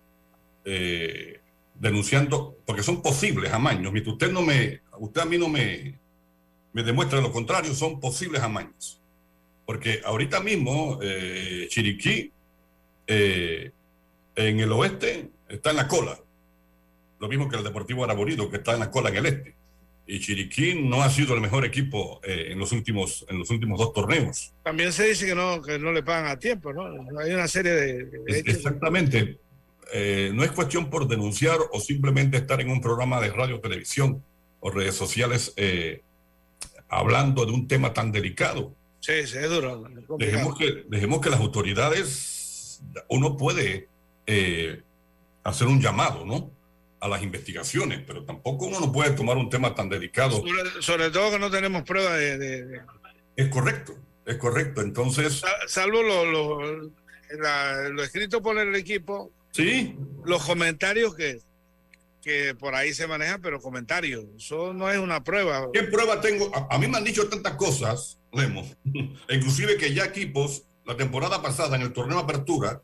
denunciando, porque son posibles amaños. Mientras usted no me, usted a mí no me, me demuestra lo contrario, son posibles amaños. Porque ahorita mismo Chiriquí en el oeste está en la cola. Lo mismo que el Deportivo Araborido, que está en la cola en el este. Y Chiriquí no ha sido el mejor equipo eh, en, los últimos, en los últimos dos torneos. también se dice que no, que no le pagan a tiempo, ¿no? Hay una serie de, de hechos. Exactamente. Eh, no es cuestión por denunciar o simplemente estar en un programa de radio, televisión o redes sociales eh, hablando de un tema tan delicado. Sí, sí, es duro. es. Dejemos que, dejemos que las autoridades, uno puede eh, hacer un llamado, ¿no? A las investigaciones, pero tampoco uno no puede tomar un tema tan delicado. Sobre, sobre todo que no tenemos pruebas de, de- de- Es correcto, es correcto. Entonces, Sa- salvo lo, lo, la- lo escrito por el equipo, sí, los comentarios que, que por ahí se manejan, pero comentarios. Eso no es una prueba. ¿Qué prueba tengo? A, a mí me han dicho tantas cosas, Lemos, inclusive que ya equipos, la temporada pasada en el torneo Apertura,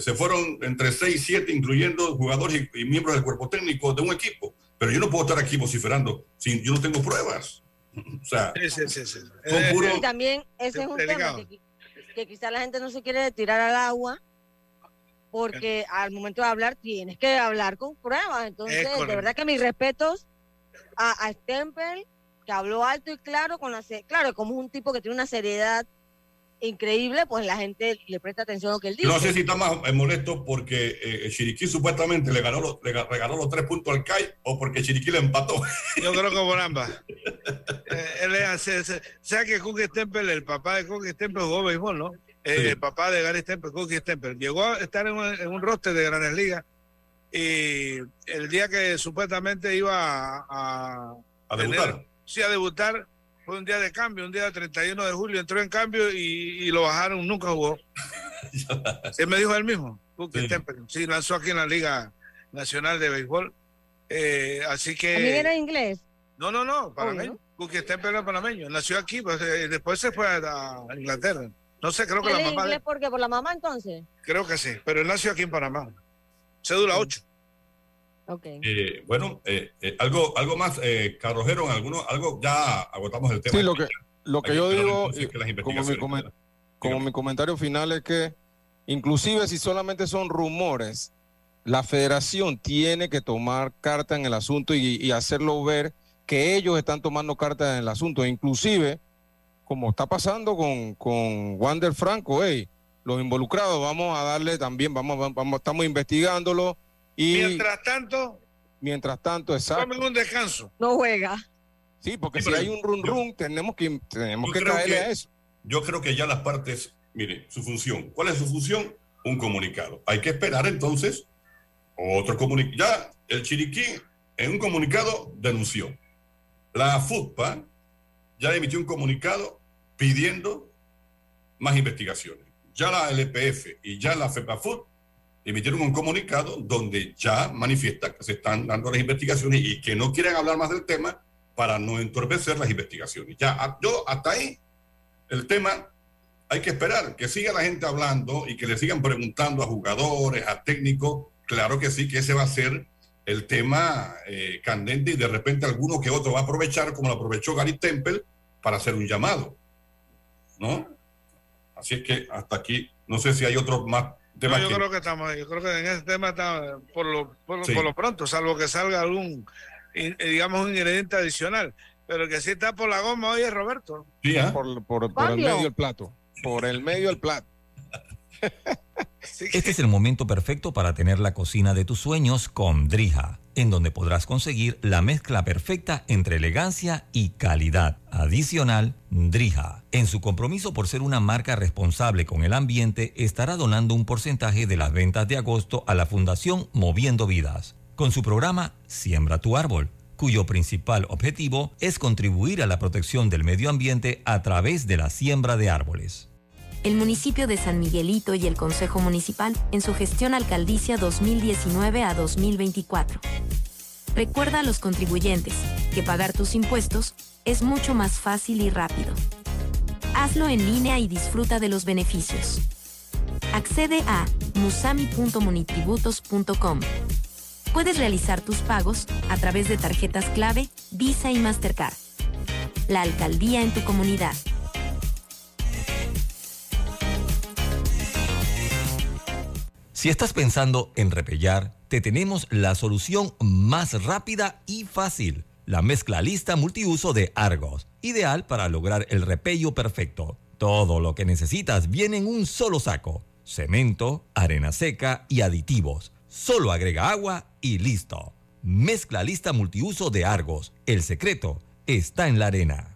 se fueron entre 6 y 7, incluyendo jugadores y, y miembros del cuerpo técnico de un equipo. Pero yo no puedo estar aquí vociferando si yo no tengo pruebas. O sea, Sí, sí, sí, sí. Son Eh, puros- Y también ese es un Delicado. tema que, que quizá la gente no se quiere tirar al agua porque al momento de hablar tienes que hablar con pruebas. Entonces, de verdad que mis respetos a, a Stempel, que habló alto y claro, con la claro, como es un tipo que tiene una seriedad increíble, pues la gente le presta atención a lo que él dice. no sé si está más molesto porque eh, Chiriquí supuestamente le ganó los, le ga- regaló los tres puntos al CAI o porque Chiriquí le empató. Yo creo que por ambas. Eh, él es así, se- ¿Sabe que Cookie Stempel, el papá de Cookie Stempel jugó béisbol, no? Eh, Sí. El papá de Gary Stempel, Cookie Stempel. Llegó a estar en un, en un roster de Grandes Ligas y el día que supuestamente iba a, a, A debutar. tener- sí, a debutar, fue un día de cambio, un día 31 de julio entró en cambio y, y lo bajaron, nunca jugó. Él me dijo él mismo, Sí. Sí, lanzó aquí en la Liga Nacional de Béisbol. Eh, así ¿También que... era inglés? No, no, no, Obvio, panameño. Cookie Temple era panameño. Nació aquí, pues, eh, después se fue a, a Inglaterra. No sé, creo que ¿Él la mamá... de- inglés porque por la mamá entonces? Creo que sí, pero él nació aquí en Panamá. Cédula 8. Ok. Eh, bueno, eh, eh, algo, algo más, eh, Heron, alguno, algo, ya agotamos el tema. Sí, lo que, lo que yo digo, que las como, mi, comen- como mi comentario final es que, inclusive si solamente son rumores, la federación tiene que tomar carta en el asunto y, y hacerlo ver que ellos están tomando carta en el asunto. Inclusive, como está pasando con, con Wander Franco, hey, los involucrados, vamos a darle también, vamos, vamos, estamos investigándolo y Mientras tanto, mientras tanto, exacto. tomen un descanso. No juega. Sí, porque Sí, si hay un run run, tenemos que, tenemos caerle que- a eso. Yo creo que ya las partes, mire, su función. ¿Cuál es su función? Un comunicado. Hay que esperar entonces otro comunicado. Ya el Chiriquí en un comunicado denunció. La FUTPA ya emitió un comunicado pidiendo más investigaciones. Ya la LPF y ya la FEPAFUT emitieron un comunicado donde ya manifiesta que se están dando las investigaciones y que no quieren hablar más del tema para no entorpecer las investigaciones. Ya, yo hasta ahí el tema hay que esperar que siga la gente hablando y que le sigan preguntando a jugadores, a técnicos. Claro que sí, que ese va a ser el tema eh, candente y de repente alguno que otro va a aprovechar, como lo aprovechó Gary Temple, para hacer un llamado. ¿No? Así es que hasta aquí, no sé si hay otros más No, yo que- creo que estamos, yo creo que en ese tema está por lo, por, lo- Sí. por lo pronto, salvo que salga algún, in- eh, digamos, un ingrediente adicional. Pero el que sí está por la goma hoy es Roberto. Sí, ¿ah? por, por- por el medio del plato. Por el medio del plato. Este es el momento perfecto para tener la cocina de tus sueños con Drija, en donde podrás conseguir la mezcla perfecta entre elegancia y calidad. Adicional, Drija, en su compromiso por ser una marca responsable con el ambiente, estará donando un porcentaje de las ventas de agosto a la Fundación Moviendo Vidas, con su programa Siembra tu árbol cuyo principal objetivo es contribuir a la protección del medio ambiente a través de la siembra de árboles. El municipio de San Miguelito y el Consejo Municipal en su gestión alcaldicia 2019 a 2024. Recuerda a los contribuyentes que pagar tus impuestos es mucho más fácil y rápido. Hazlo en línea y disfruta de los beneficios. Accede a musami.munitributos.com. Puedes realizar tus pagos a través de tarjetas clave, Visa y Mastercard. La alcaldía en tu comunidad. Si estás pensando en repellar, te tenemos la solución más rápida y fácil. La mezcla lista multiuso de Argos, ideal para lograr el repello perfecto. Todo lo que necesitas viene en un solo saco. Cemento, arena seca y aditivos. Solo agrega agua y listo. Mezcla lista multiuso de Argos. El secreto está en la arena.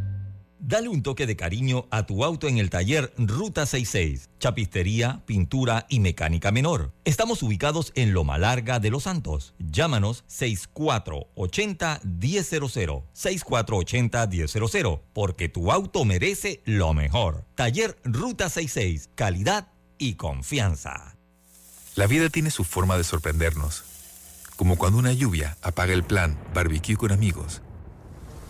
Dale un toque de cariño a tu auto en el taller Ruta 66. Chapistería, pintura y mecánica menor. Estamos ubicados en Loma Larga de Los Santos. Llámanos 6480-1000. 6480-1000. Porque tu auto merece lo mejor. Taller Ruta 66. Calidad y confianza. La vida tiene su forma de sorprendernos. Como cuando una lluvia apaga el plan barbecue con amigos,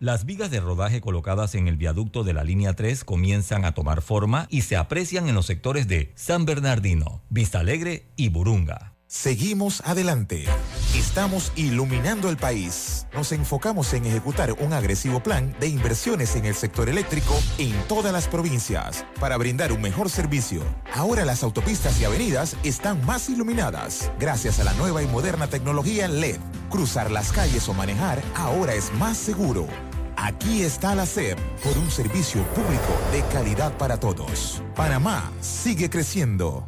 Las vigas de rodaje colocadas en el viaducto de la línea 3 comienzan a tomar forma y se aprecian en los sectores de San Bernardino, Vista Alegre y Burunga. Seguimos adelante. Estamos iluminando el país. Nos enfocamos en ejecutar un agresivo plan de inversiones en el sector eléctrico en todas las provincias para brindar un mejor servicio. Ahora las autopistas y avenidas están más iluminadas gracias a la nueva y moderna tecnología LED. Cruzar las calles o manejar ahora es más seguro. Aquí está la SEP por un servicio público de calidad para todos. Panamá sigue creciendo.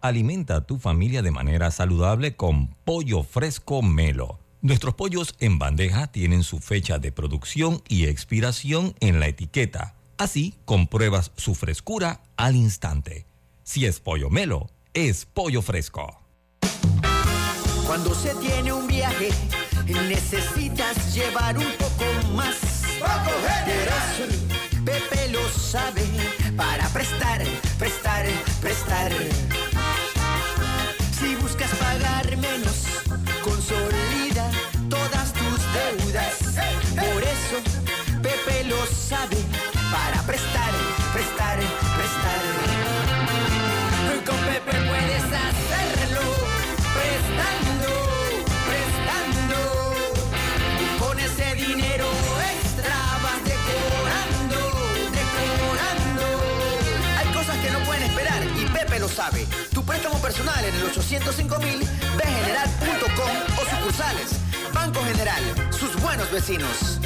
Alimenta a tu familia de manera saludable con pollo fresco Melo. Nuestros pollos en bandeja tienen su fecha de producción y expiración en la etiqueta. Así compruebas su frescura al instante. Si es pollo Melo, es pollo fresco. Cuando se tiene un viaje, necesitas llevar un poco más. Por eso, Pepe lo sabe para prestar, prestar, prestar. Si buscas pagar menos, consolida todas tus deudas. Por eso, Pepe lo sabe Tu préstamo personal en el 805 mil, bgeneral.com o sucursales. Banco General, sus buenos vecinos.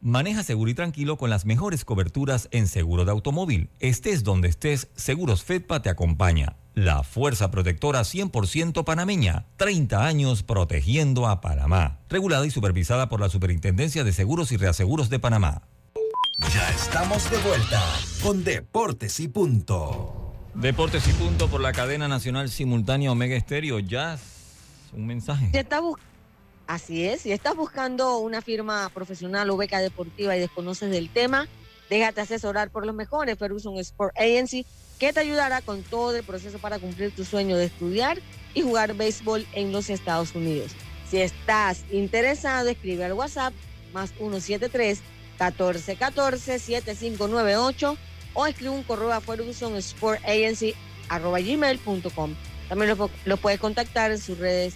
Maneja seguro y tranquilo con las mejores coberturas en seguro de automóvil. Estés donde estés, Seguros Fedpa te acompaña. La fuerza protectora 100% panameña. 30 años protegiendo a Panamá. Regulada y supervisada por la Superintendencia de Seguros y Reaseguros de Panamá. Ya estamos de vuelta con Deportes y Punto. Deportes y Punto por la cadena nacional simultánea Omega Estéreo. Jazz, un mensaje. Si está Así es, si estás buscando una firma profesional o beca deportiva y desconoces del tema, déjate asesorar por los mejores Ferguson Sport Agency, que te ayudará con todo el proceso para cumplir tu sueño de estudiar y jugar béisbol en los Estados Unidos. Si estás interesado, escribe al WhatsApp más 173 1414 7598 o escribe un correo a Ferguson Sport Agency arroba gmail.com. También lo, lo puedes contactar en sus redes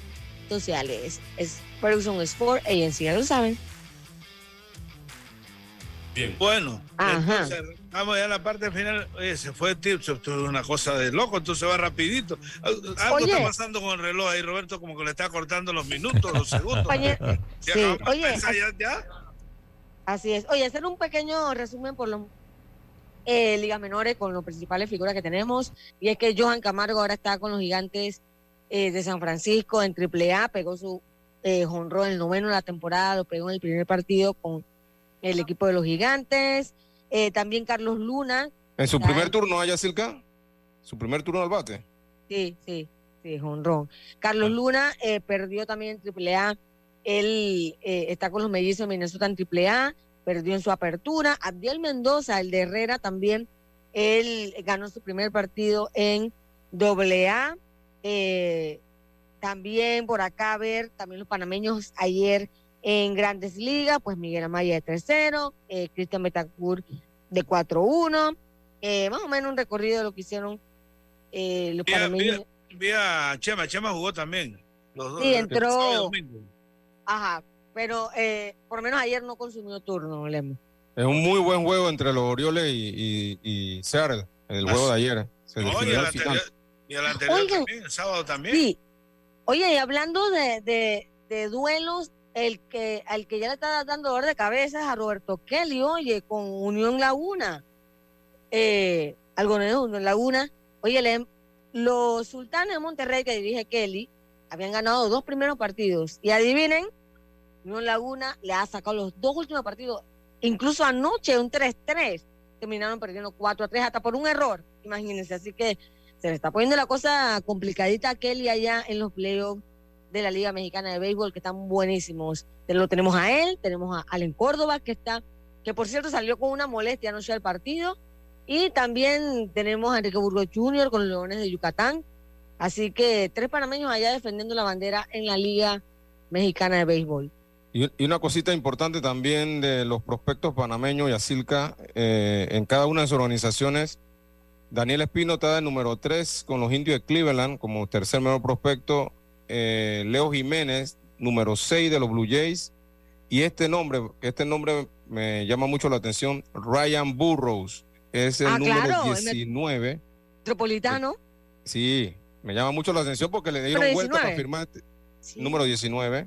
sociales. Es Ferguson Sport Agency, ya lo saben. Bien. Bueno, Ajá. entonces vamos ya a la parte final. Oye, se fue Tips, esto es una cosa de loco, entonces va rapidito. Al- Algo Oye. está pasando con el reloj ahí, Roberto, como que le está cortando los minutos, los segundos. Oye, Si sí, oye, ya, ya. Así es. Oye, hacer un pequeño resumen por los eh, ligas menores con las principales figuras que tenemos. Y es que Johan Camargo ahora está con los gigantes eh, de San Francisco en AAA, pegó su eh, jonrón el noveno de la temporada, lo pegó en el primer partido con el equipo de los gigantes. Eh, también Carlos Luna. En su primer turno, ¿haya Silca? Su primer turno al bate. Sí, sí, sí, jonrón. Carlos Luna eh, perdió también en AAA. Él eh, está con los mellizos de Minnesota en AAA, perdió en su apertura. Abdiel Mendoza, el de Herrera, también, él ganó su primer partido en AA. Eh, también por acá, a ver, también los panameños ayer en Grandes Ligas, pues Miguel Amaya de tercero, eh, Cristian Betancourt de 4-1. Eh, más o menos un recorrido de lo que hicieron eh, los panameños. vi a- vi a Chema, Chema jugó también. Los dos, Sí, entró. Ajá, pero eh, por lo menos ayer no consumió turno, Lemo. Es un muy buen juego entre los Orioles y, y, y Seattle, el juego de ayer. Se No, y el anterior, y el anterior Oigan. también, el sábado también. Sí. Oye, y hablando de, de, de duelos, el que al que ya le está dando dolor de cabeza es a Roberto Kelly, oye, con Unión Laguna. Eh, algo de Unión Laguna. Oye, le- los sultanes de Monterrey que dirige Kelly habían ganado dos primeros partidos. Y adivinen, Unión Laguna le ha sacado los dos últimos partidos, incluso anoche un 3-3, terminaron perdiendo 4-3 hasta por un error, imagínense, así que se le está poniendo la cosa complicadita a Kelly allá en los playoffs de la Liga Mexicana de Béisbol, que están buenísimos. Lo tenemos a él, tenemos a Allen Córdoba, que está, que por cierto salió con una molestia anoche del partido, y también tenemos a Enrique Burgos Jr. con los Leones de Yucatán. Así que tres panameños allá defendiendo la bandera en la Liga Mexicana de Béisbol. Y, y una cosita importante también de los prospectos panameños y Asilca, eh, en cada una de sus organizaciones, Daniel Espino está de número 3 con los indios de Cleveland como tercer mejor prospecto, eh, Leo Jiménez, número 6 de los Blue Jays, y este nombre, este nombre me llama mucho la atención, Ryan Burrows, es el Ah, número claro, el met- 19. Metropolitano. Sí, me llama mucho la atención porque le dieron vuelta 19. para firmar este- número 19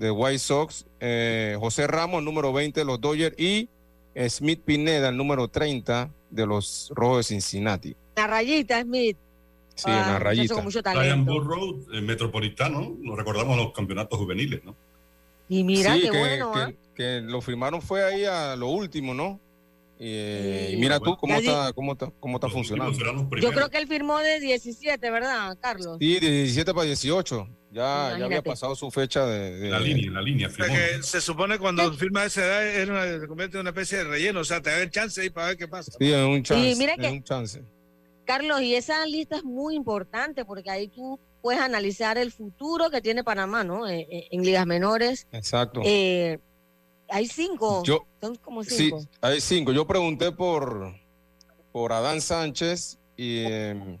de White Sox, eh, José Ramos, número 20 de los Dodgers y Smith Pineda, el número 30 de los Rojos de Cincinnati. La rayita, Smith. Sí, en la rayita. con mucho talento. Burrow, eh, metropolitano, nos recordamos los campeonatos juveniles, ¿no? Y mira Sí, qué que, bueno, que- ¿ah? que lo firmaron fue ahí a lo último, ¿no? Y, eh, Sí. y mira tú cómo Ya di- está, cómo está, cómo está funcionando. Yo creo que él firmó de 17, ¿verdad, Carlos? Sí, de 17 para 18. Ya, ya había pasado su fecha de, de- La línea, la línea. O sea que se supone cuando firma esa edad es una- se convierte en una especie de relleno, o sea, te da el chance ahí para ver qué pasa. Sí, es un chance. mira es que- un chance. Carlos, y esa lista es muy importante porque ahí tú puedes analizar el futuro que tiene Panamá, ¿no? Eh, eh, en ligas menores. Exacto. Eh, hay cinco. Yo- Son como Sí, cinco. hay cinco. Yo pregunté por, por Adán Sánchez y, eh,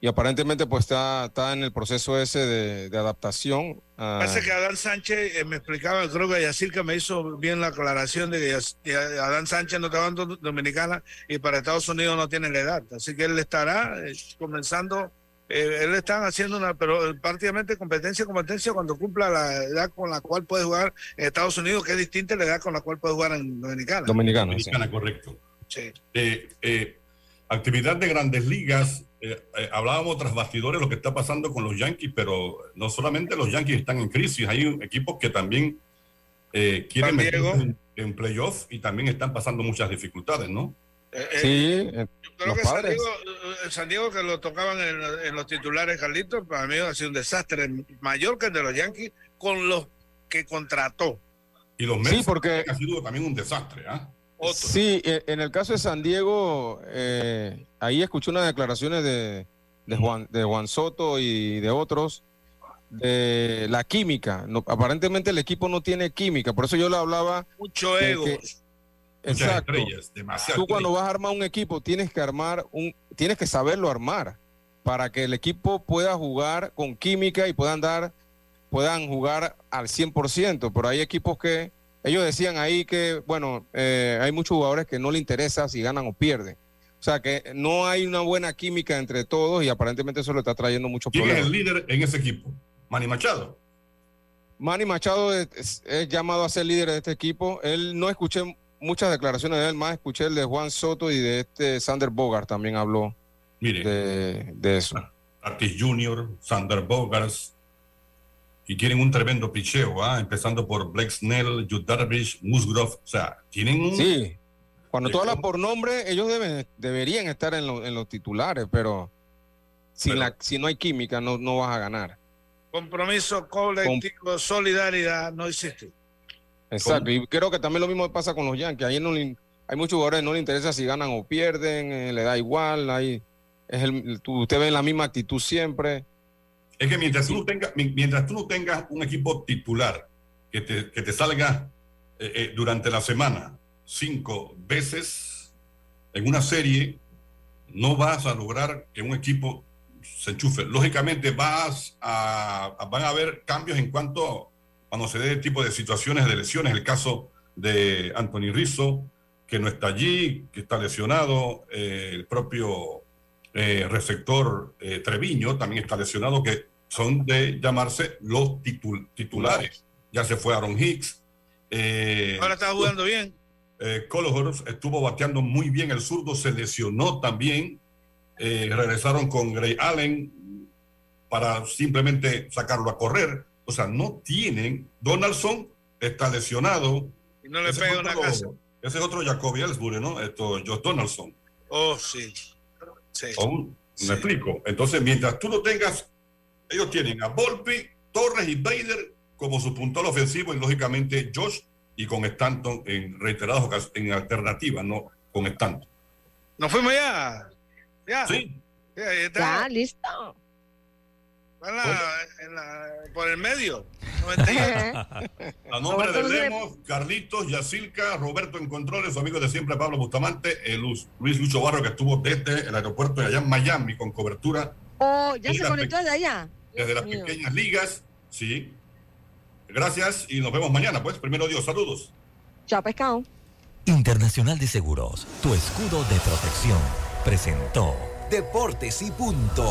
y aparentemente pues está, está en el proceso ese de, de adaptación. a- Parece que Adán Sánchez eh, me explicaba, creo que Yacirca me hizo bien la aclaración de que Adán Sánchez no está en Do- Dominicana y para Estados Unidos no tiene la edad. Así que él estará eh, comenzando, eh, él están haciendo una, pero eh, prácticamente competencia, competencia cuando cumpla la edad con la cual puede jugar en Estados Unidos, que es distinta a la edad con la cual puede jugar en Dominicana. Dominicana, Dominicana, correcto. Sí. Eh, eh, actividad de grandes ligas. eh, eh, hablábamos tras bastidores lo que está pasando con los Yankees, pero no solamente los Yankees están en crisis, hay equipos que también eh, quieren meterse en, en playoff y también están pasando muchas dificultades, ¿no? Eh, eh, Sí, eh, Creo los que San padres. Diego, eh, San Diego que lo tocaban en, en los titulares, Carlitos, para mí ha sido un desastre mayor que el de los Yankees con los que contrató. Y los Sí, Mets porque- ha sido también un desastre, ¿ah? Sí, eh, en el caso de San Diego, eh, ahí escuché unas declaraciones de, de Juan, de Juan Soto y de otros de la química. No, aparentemente el equipo no tiene química, por eso yo le hablaba. Mucho de ego. que- Muchas exacto. estrellas, demasiadas Tú cuando vas a armar un equipo tienes que armar un, tienes que saberlo armar para que el equipo pueda jugar con química y puedan dar, puedan jugar al 100%. Pero hay equipos que ellos decían ahí que, bueno, eh, hay muchos jugadores que no le interesa si ganan o pierden. O sea que no hay una buena química entre todos y aparentemente eso le está trayendo muchos ¿Quién es problemas. el líder en ese equipo? Manny Machado. Manny Machado es llamado a ser líder de este equipo. Él no escuché muchas declaraciones de él, más escuché el de Juan Soto y de este Sander Bogart también habló Mire, de, de eso. Artis Jr., Sander Bogarts, y tienen un tremendo picheo, ¿ah? empezando por Blake Snell, Jude Darvish, Musgrove, o sea, tienen un... Sí, cuando tú hablas por nombre, ellos deben, deberían estar en, lo- en los titulares, pero, sin la, si no hay química no, no vas a ganar. Compromiso colectivo, solidaridad, no existe. Exacto, y creo que también lo mismo pasa con los Yankees. Ahí no le- hay muchos jugadores que no les interesa si ganan o pierden, eh, le da igual. Ahí es el, tú- usted ve la misma actitud siempre. Es que mientras tú no tengas, mi- mientras tú no tengas un equipo titular que te, que te salga eh, eh, durante la semana cinco veces en una serie, no vas a lograr que un equipo se enchufe. Lógicamente vas a, a- van a haber cambios en cuanto cuando se dé tipo de situaciones de lesiones. El caso de Anthony Rizzo, que no está allí, que está lesionado, eh, el propio eh, receptor eh, Treviño también está lesionado, que son de llamarse los titul- titulares. Ya se fue Aaron Hicks. Ahora está jugando bien. Colhorst estuvo bateando muy bien, el zurdo se lesionó también. Regresaron con Gray Allen para simplemente sacarlo a correr. O sea, no tienen. Donaldson está lesionado. Y no le Ese pega es una otro- casa. Ese es otro Jacoby Ellsbury, ¿no? Esto, Josh Donaldson. Oh, sí. Sí. Aún, ¿Me explico? Entonces, mientras tú no tengas, ellos tienen a Volpi, Torres y Bader como su puntal ofensivo y lógicamente Josh y con Stanton en reiteradas ocas- en alternativas, no con Stanton. Nos fuimos ya. Ya. Sí. Ya, ahí está. Ya, listo. En la- en la- por el medio. 91. A nombre de Lemos, Carlitos, Yacilca, Roberto en controles, su amigo de siempre Pablo Bustamante, el Luz- Luis Lucho Barro que estuvo desde el aeropuerto de allá en Miami con cobertura Oh, ya se conectó de allá. desde las mío. pequeñas ligas. Sí. Gracias y nos vemos mañana, pues. Primero Dios, saludos. Chao, pescado. Internacional de Seguros, tu escudo de protección, presentó Deportes y punto.